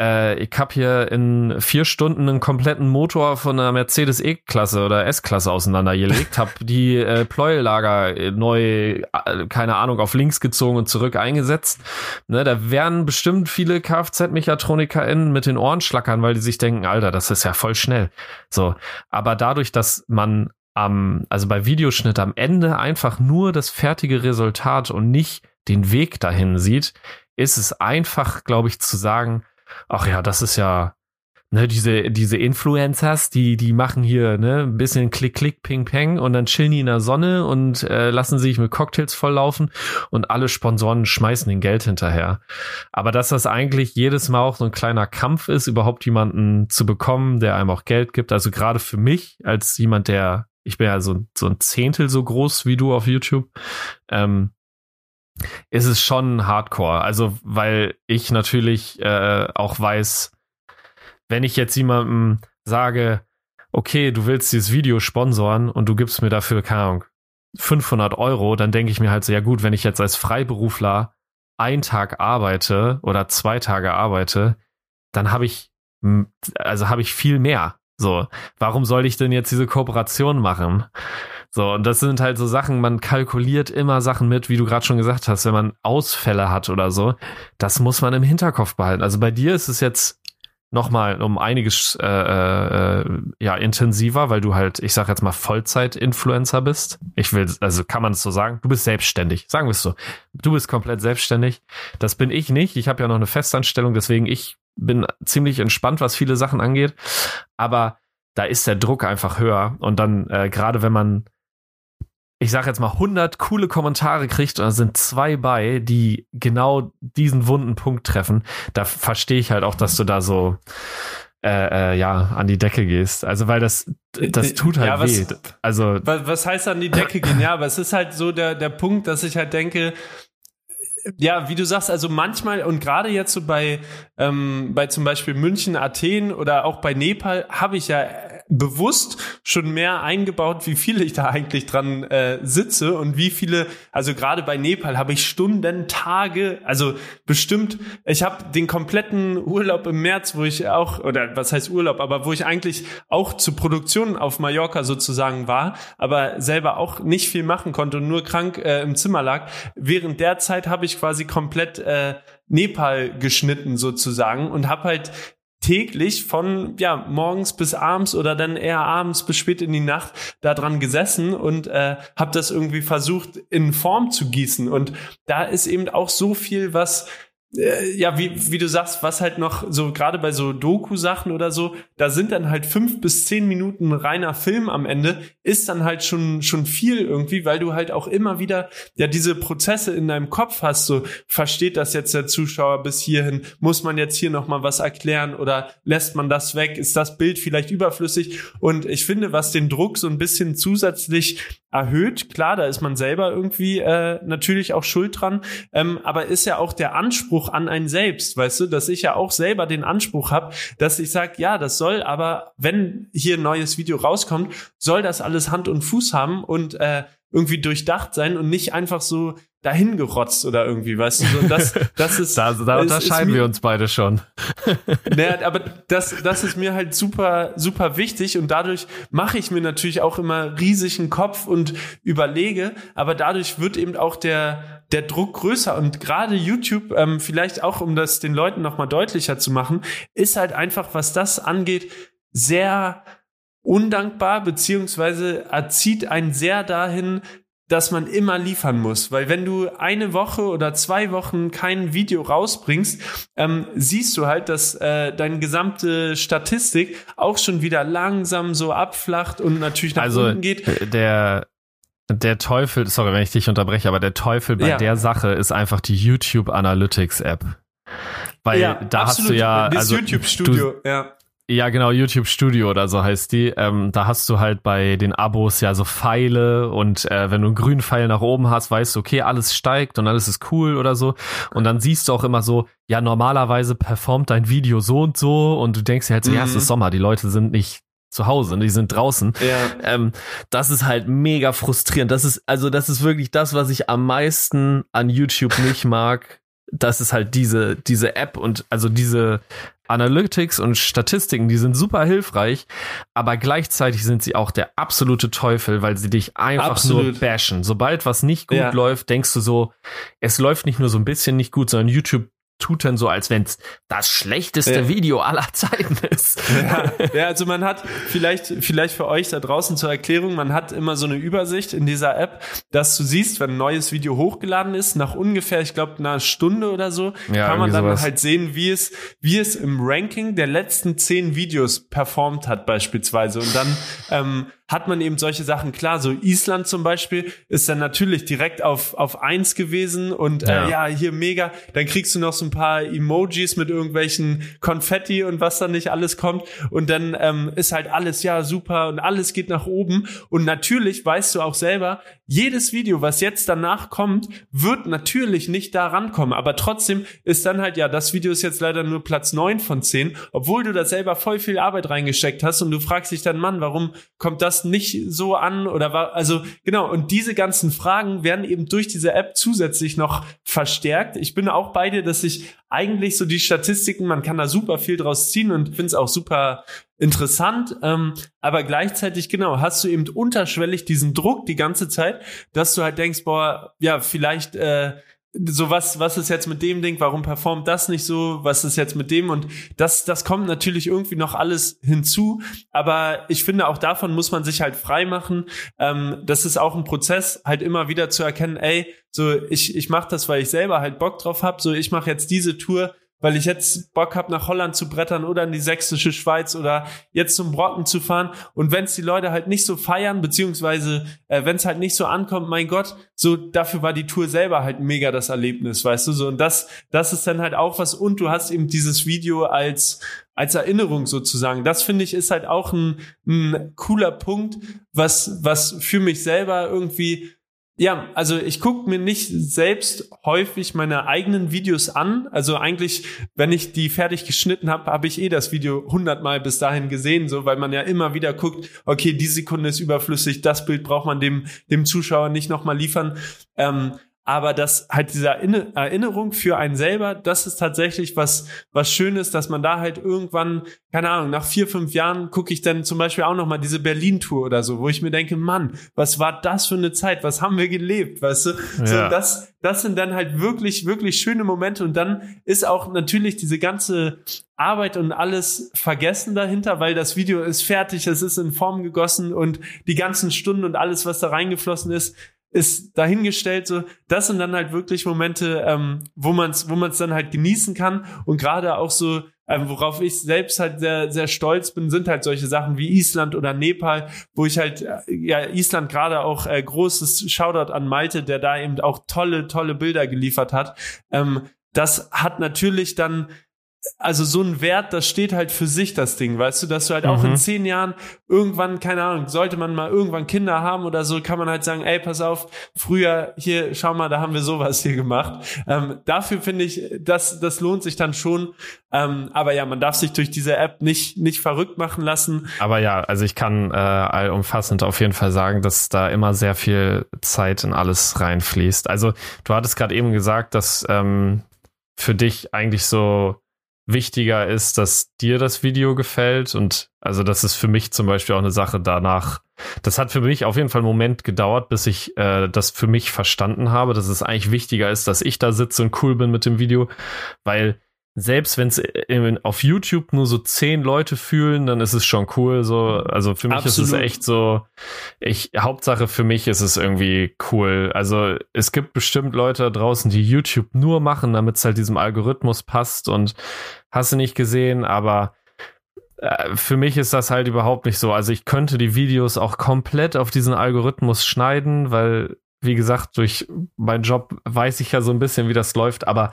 äh, ich habe hier in vier Stunden einen kompletten Motor von einer Mercedes E-Klasse oder S-Klasse auseinandergelegt, habe die äh, Pleuellager neu, äh, keine Ahnung, auf links gezogen und zurück eingesetzt. Ne, da werden bestimmt viele Kfz-MechatronikerInnen mit den Ohren schlackern, weil die sich denken, Alter, das ist ja voll schnell. So, aber dadurch, dass man am, also bei Videoschnitt am Ende einfach nur das fertige Resultat und nicht den Weg dahin sieht, ist es einfach, glaube ich, zu sagen, ach ja, das ist ja, ne, diese, diese Influencers, die, die machen hier, ne, ein bisschen Klick, Klick, Ping, Peng und dann chillen die in der Sonne und äh, lassen sich mit Cocktails volllaufen und alle Sponsoren schmeißen den Geld hinterher. Aber dass das eigentlich jedes Mal auch so ein kleiner Kampf ist, überhaupt jemanden zu bekommen, der einem auch Geld gibt. Also gerade für mich als jemand, der, ich bin ja so, so ein Zehntel so groß wie du auf YouTube, ähm, ist es schon Hardcore. Also, weil ich natürlich äh, auch weiß, wenn ich jetzt jemandem sage, okay, du willst dieses Video sponsoren und du gibst mir dafür, keine Ahnung, 500 Euro, dann denke ich mir halt so, ja gut, wenn ich jetzt als Freiberufler einen Tag arbeite oder zwei Tage arbeite, dann habe ich, also habe ich viel mehr. So, warum soll ich denn jetzt diese Kooperation machen? So, und das sind halt so Sachen, man kalkuliert immer Sachen mit, wie du gerade schon gesagt hast, wenn man Ausfälle hat oder so. Das muss man im Hinterkopf behalten. Also bei dir ist es jetzt nochmal um einiges äh, äh, ja intensiver, weil du halt, ich sag jetzt mal Vollzeit-Influencer bist. Ich will, also kann man es so sagen, du bist selbstständig, sagen wir es so. Du bist komplett selbstständig. Das bin ich nicht. Ich habe ja noch eine Festanstellung, deswegen ich bin ziemlich entspannt, was viele Sachen angeht. Aber da ist der Druck einfach höher. Und dann, äh, gerade wenn man ich sage jetzt mal 100 coole Kommentare kriegt und da sind zwei bei, die genau diesen wunden Punkt treffen, da verstehe ich halt auch, dass du da so äh, äh, ja an die Decke gehst. Also weil das das tut halt ja, was, weh. Also was, was heißt an die Decke gehen? Ja, aber es ist halt so der der Punkt, dass ich halt denke, ja, wie du sagst, also manchmal und gerade jetzt so bei ähm, bei zum Beispiel München, Athen oder auch bei Nepal habe ich ja bewusst schon mehr eingebaut, wie viel ich da eigentlich dran äh, sitze und wie viele, also gerade bei Nepal habe ich Stunden, Tage, also bestimmt, ich habe den kompletten Urlaub im März, wo ich auch, oder was heißt Urlaub, aber wo ich eigentlich auch zur Produktion auf Mallorca sozusagen war, aber selber auch nicht viel machen konnte und nur krank äh, im Zimmer lag. Während der Zeit habe ich quasi komplett äh, Nepal geschnitten sozusagen und habe halt täglich von ja morgens bis abends oder dann eher abends bis spät in die Nacht da dran gesessen und äh, habe das irgendwie versucht in Form zu gießen. Und da ist eben auch so viel was ja, wie, wie du sagst, was halt noch so gerade bei so Doku-Sachen oder so, da sind dann halt fünf bis zehn Minuten reiner Film am Ende, ist dann halt schon, schon viel irgendwie, weil du halt auch immer wieder ja diese Prozesse in deinem Kopf hast, so versteht das jetzt der Zuschauer bis hierhin, muss man jetzt hier nochmal was erklären oder lässt man das weg, ist das Bild vielleicht überflüssig und ich finde, was den Druck so ein bisschen zusätzlich erhöht. Klar, da ist man selber irgendwie äh, natürlich auch schuld dran, ähm, aber ist ja auch der Anspruch an einen selbst, weißt du, dass ich ja auch selber den Anspruch habe, dass ich sage, ja, das soll aber, wenn hier ein neues Video rauskommt, soll das alles Hand und Fuß haben und äh, irgendwie durchdacht sein und nicht einfach so dahin gerotzt oder irgendwie, weißt du, so, das, das ist. da, da unterscheiden wir uns beide schon. naja, aber das, das ist mir halt super, super wichtig und dadurch mache ich mir natürlich auch immer riesigen Kopf und überlege, aber dadurch wird eben auch der, der Druck größer und gerade YouTube, ähm, vielleicht auch um das den Leuten nochmal deutlicher zu machen, ist halt einfach, was das angeht, sehr undankbar, beziehungsweise erzieht einen sehr dahin, dass man immer liefern muss. Weil wenn du eine Woche oder zwei Wochen kein Video rausbringst, ähm, siehst du halt, dass äh, deine gesamte Statistik auch schon wieder langsam so abflacht und natürlich nach also, unten geht. äh, Der, der Teufel, sorry, wenn ich dich unterbreche, aber der Teufel bei Ja. der Sache ist einfach die YouTube Analytics App. Weil da hast du ja, das also YouTube du, Studio, ja. Ja, genau, YouTube Studio oder so heißt die. Ähm, da hast du halt bei den Abos ja so Pfeile und äh, wenn du einen grünen Pfeil nach oben hast, weißt du, okay, alles steigt und alles ist cool oder so. Und dann siehst du auch immer so, ja, normalerweise performt dein Video so und so und du denkst dir halt so, ja, es Mhm. ist Sommer, die Leute sind nicht zu Hause, die sind draußen. Ja. Ähm, das ist halt mega frustrierend. Das ist, also das ist wirklich das, was ich am meisten an YouTube nicht mag. Das ist halt diese, diese App und also diese Analytics und Statistiken, die sind super hilfreich, aber gleichzeitig sind sie auch der absolute Teufel, weil sie dich einfach Absolut. nur bashen. Sobald was nicht gut Ja. läuft, denkst du so, es läuft nicht nur so ein bisschen nicht gut, sondern YouTube tut dann so, als wenn es das schlechteste Ja. Video aller Zeiten ist. Ja, ja, also man hat vielleicht, vielleicht für euch da draußen zur Erklärung, man hat immer so eine Übersicht in dieser App, dass du siehst, wenn ein neues Video hochgeladen ist, nach ungefähr, ich glaube, einer Stunde oder so, Ja, kann man dann sowas. halt sehen, wie es, wie es im Ranking der letzten zehn Videos performt hat, beispielsweise. Und dann ähm, hat man eben solche Sachen klar. So Island zum Beispiel ist dann natürlich direkt auf, auf eins gewesen und äh, Ja. ja, hier mega. Dann kriegst du noch so ein paar Emojis mit irgendwelchen Konfetti und was dann nicht alles kommt. Und dann ähm, ist halt alles ja super und alles geht nach oben. Und natürlich weißt du auch selber, jedes Video, was jetzt danach kommt, wird natürlich nicht da rankommen. Aber trotzdem ist dann halt, ja, das Video ist jetzt leider nur Platz neun von zehn, obwohl du da selber voll viel Arbeit reingesteckt hast und du fragst dich dann, Mann, warum kommt das nicht so an? Oder war, also genau, und diese ganzen Fragen werden eben durch diese App zusätzlich noch verstärkt. Ich bin auch bei dir, dass ich eigentlich so die Statistiken, man kann da super viel draus ziehen und finde es auch super interessant, ähm, aber gleichzeitig genau hast du eben unterschwellig diesen Druck die ganze Zeit, dass du halt denkst, boah, ja vielleicht äh, so was, was ist jetzt mit dem Ding, warum performt das nicht so, was ist jetzt mit dem? Und das, das kommt natürlich irgendwie noch alles hinzu, aber ich finde auch davon muss man sich halt frei machen, ähm, das ist auch ein Prozess, halt immer wieder zu erkennen, ey, so ich, ich mache das, weil ich selber halt Bock drauf habe, so ich mache jetzt diese Tour, weil ich jetzt Bock habe, nach Holland zu brettern oder in die sächsische Schweiz oder jetzt zum Brocken zu fahren. Und wenn es die Leute halt nicht so feiern, beziehungsweise äh, wenn es halt nicht so ankommt, mein Gott, so dafür war die Tour selber halt mega das Erlebnis, weißt du so. Und das, das ist dann halt auch was. Und du hast eben dieses Video als als Erinnerung sozusagen. Das finde ich ist halt auch ein, ein cooler Punkt, was was für mich selber irgendwie ja, also ich gucke mir nicht selbst häufig meine eigenen Videos an. Also eigentlich, wenn ich die fertig geschnitten habe, habe ich eh das Video hundertmal bis dahin gesehen, so weil man ja immer wieder guckt, okay, die Sekunde ist überflüssig, das Bild braucht man dem dem Zuschauer nicht nochmal liefern. Ähm, aber das halt diese Erinnerung für einen selber, das ist tatsächlich was, was Schönes, dass man da halt irgendwann, keine Ahnung, nach vier, fünf Jahren gucke ich dann zum Beispiel auch nochmal diese Berlin-Tour oder so, wo ich mir denke, Mann, was war das für eine Zeit? Was haben wir gelebt? Weißt du? Ja. So, das, das sind dann halt wirklich, wirklich schöne Momente und dann ist auch natürlich diese ganze Arbeit und alles vergessen dahinter, weil das Video ist fertig, es ist in Form gegossen und die ganzen Stunden und alles, was da reingeflossen ist, ist dahingestellt. So, das sind dann halt wirklich Momente, ähm, wo man es, wo man es dann halt genießen kann und gerade auch so, ähm, worauf ich selbst halt sehr, sehr stolz bin, sind halt solche Sachen wie Island oder Nepal, wo ich halt, äh, ja, Island gerade auch äh, großes Shoutout an Malte, der da eben auch tolle, tolle Bilder geliefert hat. Ähm, das hat natürlich dann also so ein Wert, das steht halt für sich, das Ding, weißt du, dass du halt mhm. auch in mhm. zehn Jahren irgendwann, keine Ahnung, sollte man mal irgendwann Kinder haben oder so, kann man halt sagen, ey, pass auf, früher hier, schau mal, da haben wir sowas hier gemacht. Ähm, dafür finde ich, das, das lohnt sich dann schon. Ähm, aber ja, man darf sich durch diese App nicht, nicht verrückt machen lassen. Aber ja, also ich kann äh, allumfassend auf jeden Fall sagen, dass da immer sehr viel Zeit in alles reinfließt. Also du hattest gerade eben gesagt, dass ähm, für dich eigentlich so wichtiger ist, dass dir das Video gefällt. Und also das ist für mich zum Beispiel auch eine Sache danach. Das hat für mich auf jeden Fall einen Moment gedauert, bis ich äh, das für mich verstanden habe, dass es eigentlich wichtiger ist, dass ich da sitze und cool bin mit dem Video, weil selbst wenn es auf YouTube nur so zehn Leute fühlen, dann ist es schon cool. So, also für mich Absolut. ist es echt so. Ich Hauptsache für mich ist es irgendwie cool. Also es gibt bestimmt Leute da draußen, die YouTube nur machen, damit es halt diesem Algorithmus passt und hast du nicht gesehen, aber äh, für mich ist das halt überhaupt nicht so. Also ich könnte die Videos auch komplett auf diesen Algorithmus schneiden, weil wie gesagt, durch meinen Job weiß ich ja so ein bisschen, wie das läuft, aber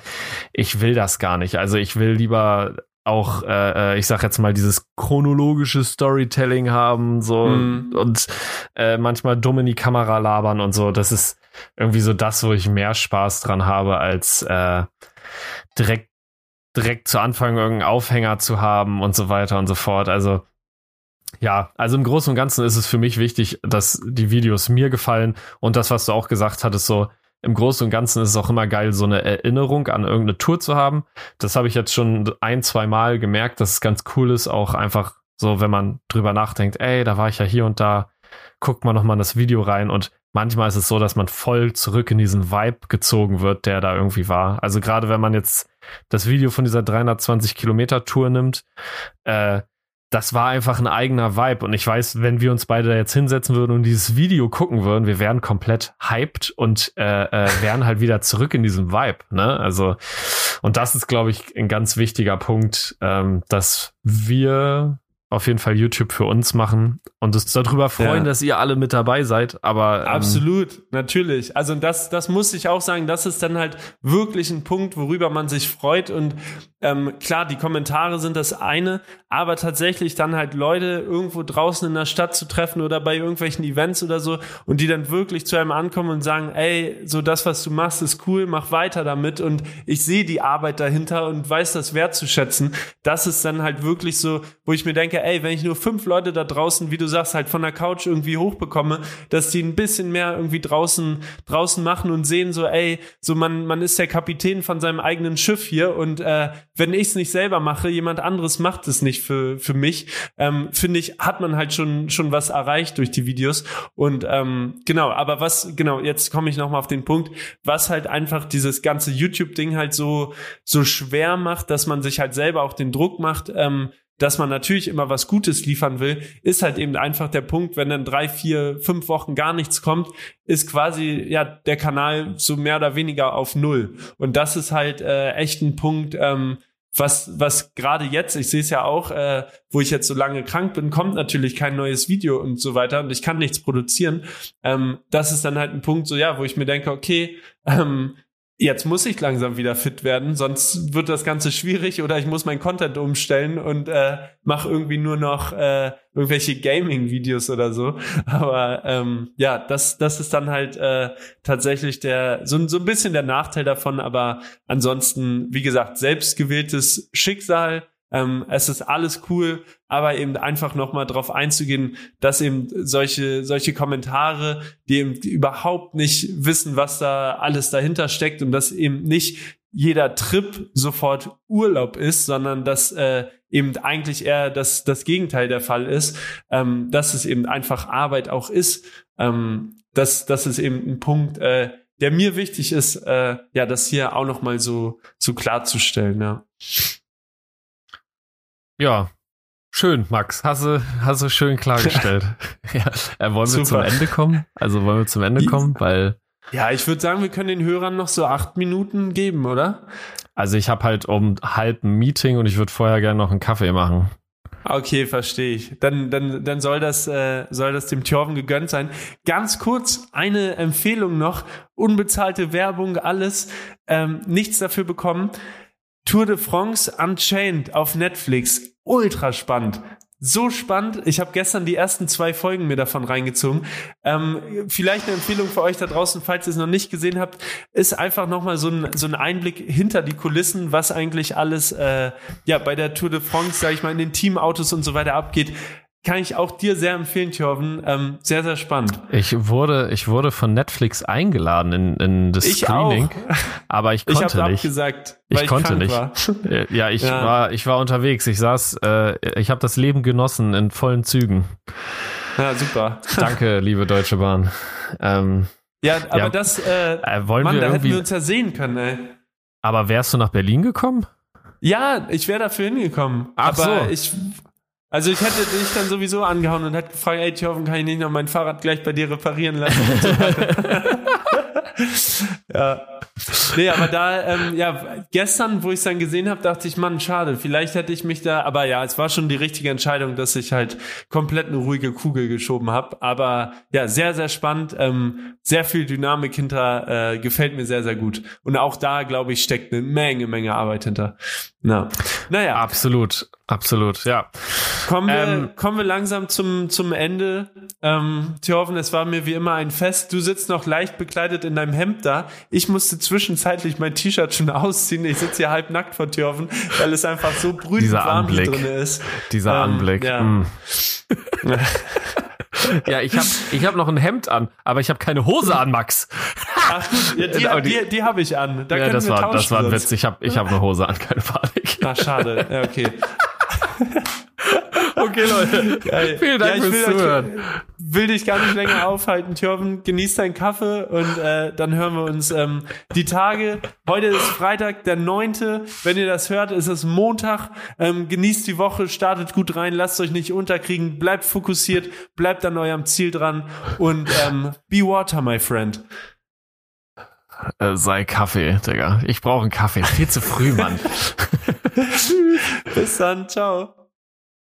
ich will das gar nicht. Also ich will lieber auch, äh, äh ich sag jetzt mal, dieses chronologische Storytelling haben, so mm. und äh, manchmal dumm in die Kamera labern und so. Das ist irgendwie so das, wo ich mehr Spaß dran habe, als äh, direkt direkt zu Anfang irgendeinen Aufhänger zu haben und so weiter und so fort. Also ja, also im Großen und Ganzen ist es für mich wichtig, dass die Videos mir gefallen und das, was du auch gesagt hattest, so im Großen und Ganzen ist es auch immer geil, so eine Erinnerung an irgendeine Tour zu haben. Das habe ich jetzt schon ein, zwei Mal gemerkt, dass es ganz cool ist, auch einfach so, wenn man drüber nachdenkt, ey, da war ich ja hier und da, guckt man nochmal in das Video rein und manchmal ist es so, dass man voll zurück in diesen Vibe gezogen wird, der da irgendwie war. Also gerade wenn man jetzt das Video von dieser 320 Kilometer Tour nimmt, äh, das war einfach ein eigener Vibe. Und ich weiß, wenn wir uns beide da jetzt hinsetzen würden und dieses Video gucken würden, wir wären komplett hyped und äh, äh, wären halt wieder zurück in diesem Vibe. Ne? Also, und das ist, glaube ich, ein ganz wichtiger Punkt, ähm, dass wir auf jeden Fall YouTube für uns machen und uns darüber freuen, ja. dass ihr alle mit dabei seid. Aber ähm, absolut, natürlich. Also das, das muss ich auch sagen. Das ist dann halt wirklich ein Punkt, worüber man sich freut. Und ähm, klar, die Kommentare sind das eine, aber tatsächlich dann halt Leute irgendwo draußen in der Stadt zu treffen oder bei irgendwelchen Events oder so und die dann wirklich zu einem ankommen und sagen, ey, so das, was du machst, ist cool, mach weiter damit und ich sehe die Arbeit dahinter und weiß das wertzuschätzen. Das ist dann halt wirklich so, wo ich mir denke, ey, wenn ich nur fünf Leute da draußen, wie du sagst, halt von der Couch irgendwie hochbekomme, dass die ein bisschen mehr irgendwie draußen, draußen machen und sehen so, ey, so man, man ist der Kapitän von seinem eigenen Schiff hier und äh, wenn ich es nicht selber mache, jemand anderes macht es nicht für, für mich, ähm, finde ich, hat man halt schon, schon was erreicht durch die Videos und ähm, genau, aber was, genau, jetzt komme ich nochmal auf den Punkt, was halt einfach dieses ganze YouTube-Ding halt so, so schwer macht, dass man sich halt selber auch den Druck macht, ähm, dass man natürlich immer was Gutes liefern will, ist halt eben einfach der Punkt, wenn dann drei, vier, fünf Wochen gar nichts kommt, ist quasi ja der Kanal so mehr oder weniger auf Null. Und das ist halt äh, echt ein Punkt, ähm, was, was gerade jetzt, ich sehe es ja auch, äh, wo ich jetzt so lange krank bin, kommt natürlich kein neues Video und so weiter und ich kann nichts produzieren. Ähm, das ist dann halt ein Punkt, so ja, wo ich mir denke, okay, ähm, jetzt muss ich langsam wieder fit werden, sonst wird das Ganze schwierig oder ich muss mein Content umstellen und äh, mache irgendwie nur noch äh, irgendwelche Gaming-Videos oder so. Aber ähm, ja, das, das ist dann halt äh, tatsächlich der so, so ein bisschen der Nachteil davon, aber ansonsten, wie gesagt, selbstgewähltes Schicksal Ähm, es ist alles cool, aber eben einfach nochmal drauf einzugehen, dass eben solche, solche Kommentare, die eben überhaupt nicht wissen, was da alles dahinter steckt und dass eben nicht jeder Trip sofort Urlaub ist, sondern dass äh, eben eigentlich eher das, das Gegenteil der Fall ist, ähm, dass es eben einfach Arbeit auch ist. Ähm, das, das ist eben ein Punkt, äh, der mir wichtig ist, äh, ja, das hier auch noch mal so, so klarzustellen, ja. Ja, schön, Max. Hast du, hast du schön klargestellt. ja, äh, wollen wir Super. zum Ende kommen? Also wollen wir zum Ende kommen, weil ja, ich würde sagen, wir können den Hörern noch so acht Minuten geben, oder? Also ich habe halt um halb ein Meeting und ich würde vorher gerne noch einen Kaffee machen. Okay, verstehe ich. Dann, dann, dann soll das, äh, soll das dem Thorben gegönnt sein. Ganz kurz eine Empfehlung noch. Unbezahlte Werbung, alles. Ähm, nichts dafür bekommen. Tour de France Unchained auf Netflix. Ultra spannend so spannend. Ich habe gestern die ersten zwei Folgen mir davon reingezogen. Ähm, vielleicht eine Empfehlung für euch da draußen, falls ihr es noch nicht gesehen habt, ist einfach nochmal so ein, so ein Einblick hinter die Kulissen, was eigentlich alles äh, ja bei der Tour de France, sage ich mal, in den Teamautos und so weiter abgeht kann ich auch dir sehr empfehlen, Thorben. Ähm, sehr, sehr spannend. Ich wurde, ich wurde von Netflix eingeladen in, in das ich Screening, auch. aber ich konnte ich nicht. Abgesagt, ich, ich konnte nicht. War. Ja, ich ja. war, ich war unterwegs. Ich saß, äh, ich habe das Leben genossen in vollen Zügen. Ja, super. Danke, liebe Deutsche Bahn. Ähm, ja, aber ja, das, äh, äh wollen Mann, wir da hätten wir uns ja sehen können, ey. Aber wärst du nach Berlin gekommen? Ja, ich wäre dafür hingekommen. Ach aber so. ich also ich hätte dich dann sowieso angehauen und hätte gefragt, ey Tjoven, kann ich nicht noch mein Fahrrad gleich bei dir reparieren lassen? ja. Nee, aber da, ähm, ja, gestern, wo ich es dann gesehen habe, dachte ich, Mann, schade, vielleicht hätte ich mich da, aber ja, es war schon die richtige Entscheidung, dass ich halt komplett eine ruhige Kugel geschoben habe. Aber ja, sehr, sehr spannend, ähm, sehr viel Dynamik hinter, äh, gefällt mir sehr, sehr gut. Und auch da, glaube ich, steckt eine Menge, Menge Arbeit hinter. Na. Naja. Absolut, absolut, ja. Kommen wir, ähm, kommen wir langsam zum, zum Ende. Ähm, Thorven, es war mir wie immer ein Fest. Du sitzt noch leicht bekleidet in deinem Hemd da. Ich musste zwischenzeitlich mein T-Shirt schon ausziehen. Ich sitze hier halb nackt vor Thorven, weil es einfach so brütend warm hier drin ist. Dieser ähm, Anblick. Ja. Mm. ja, ich habe ich hab noch ein Hemd an, aber ich habe keine Hose an, Max. Ach ja, die, die, die, habe ich an. Da ja, das war, das war ein Witz. Ich habe ich hab eine Hose an, keine Panik. Ach, schade. Ja, okay. Okay, Leute. Geil. Vielen Dank ja, fürs Zuhören. Euch, will dich gar nicht länger aufhalten, Thorben. Genieß deinen Kaffee und äh, dann hören wir uns ähm, die Tage. Heute ist Freitag, der neunte. Wenn ihr das hört, ist es Montag. Ähm, genießt die Woche, startet gut rein, lasst euch nicht unterkriegen, bleibt fokussiert, bleibt an eurem Ziel dran und ähm, be water, my friend. Äh, sei Kaffee, Digga. Ich brauche einen Kaffee. Viel zu früh, Mann. Bis dann, ciao.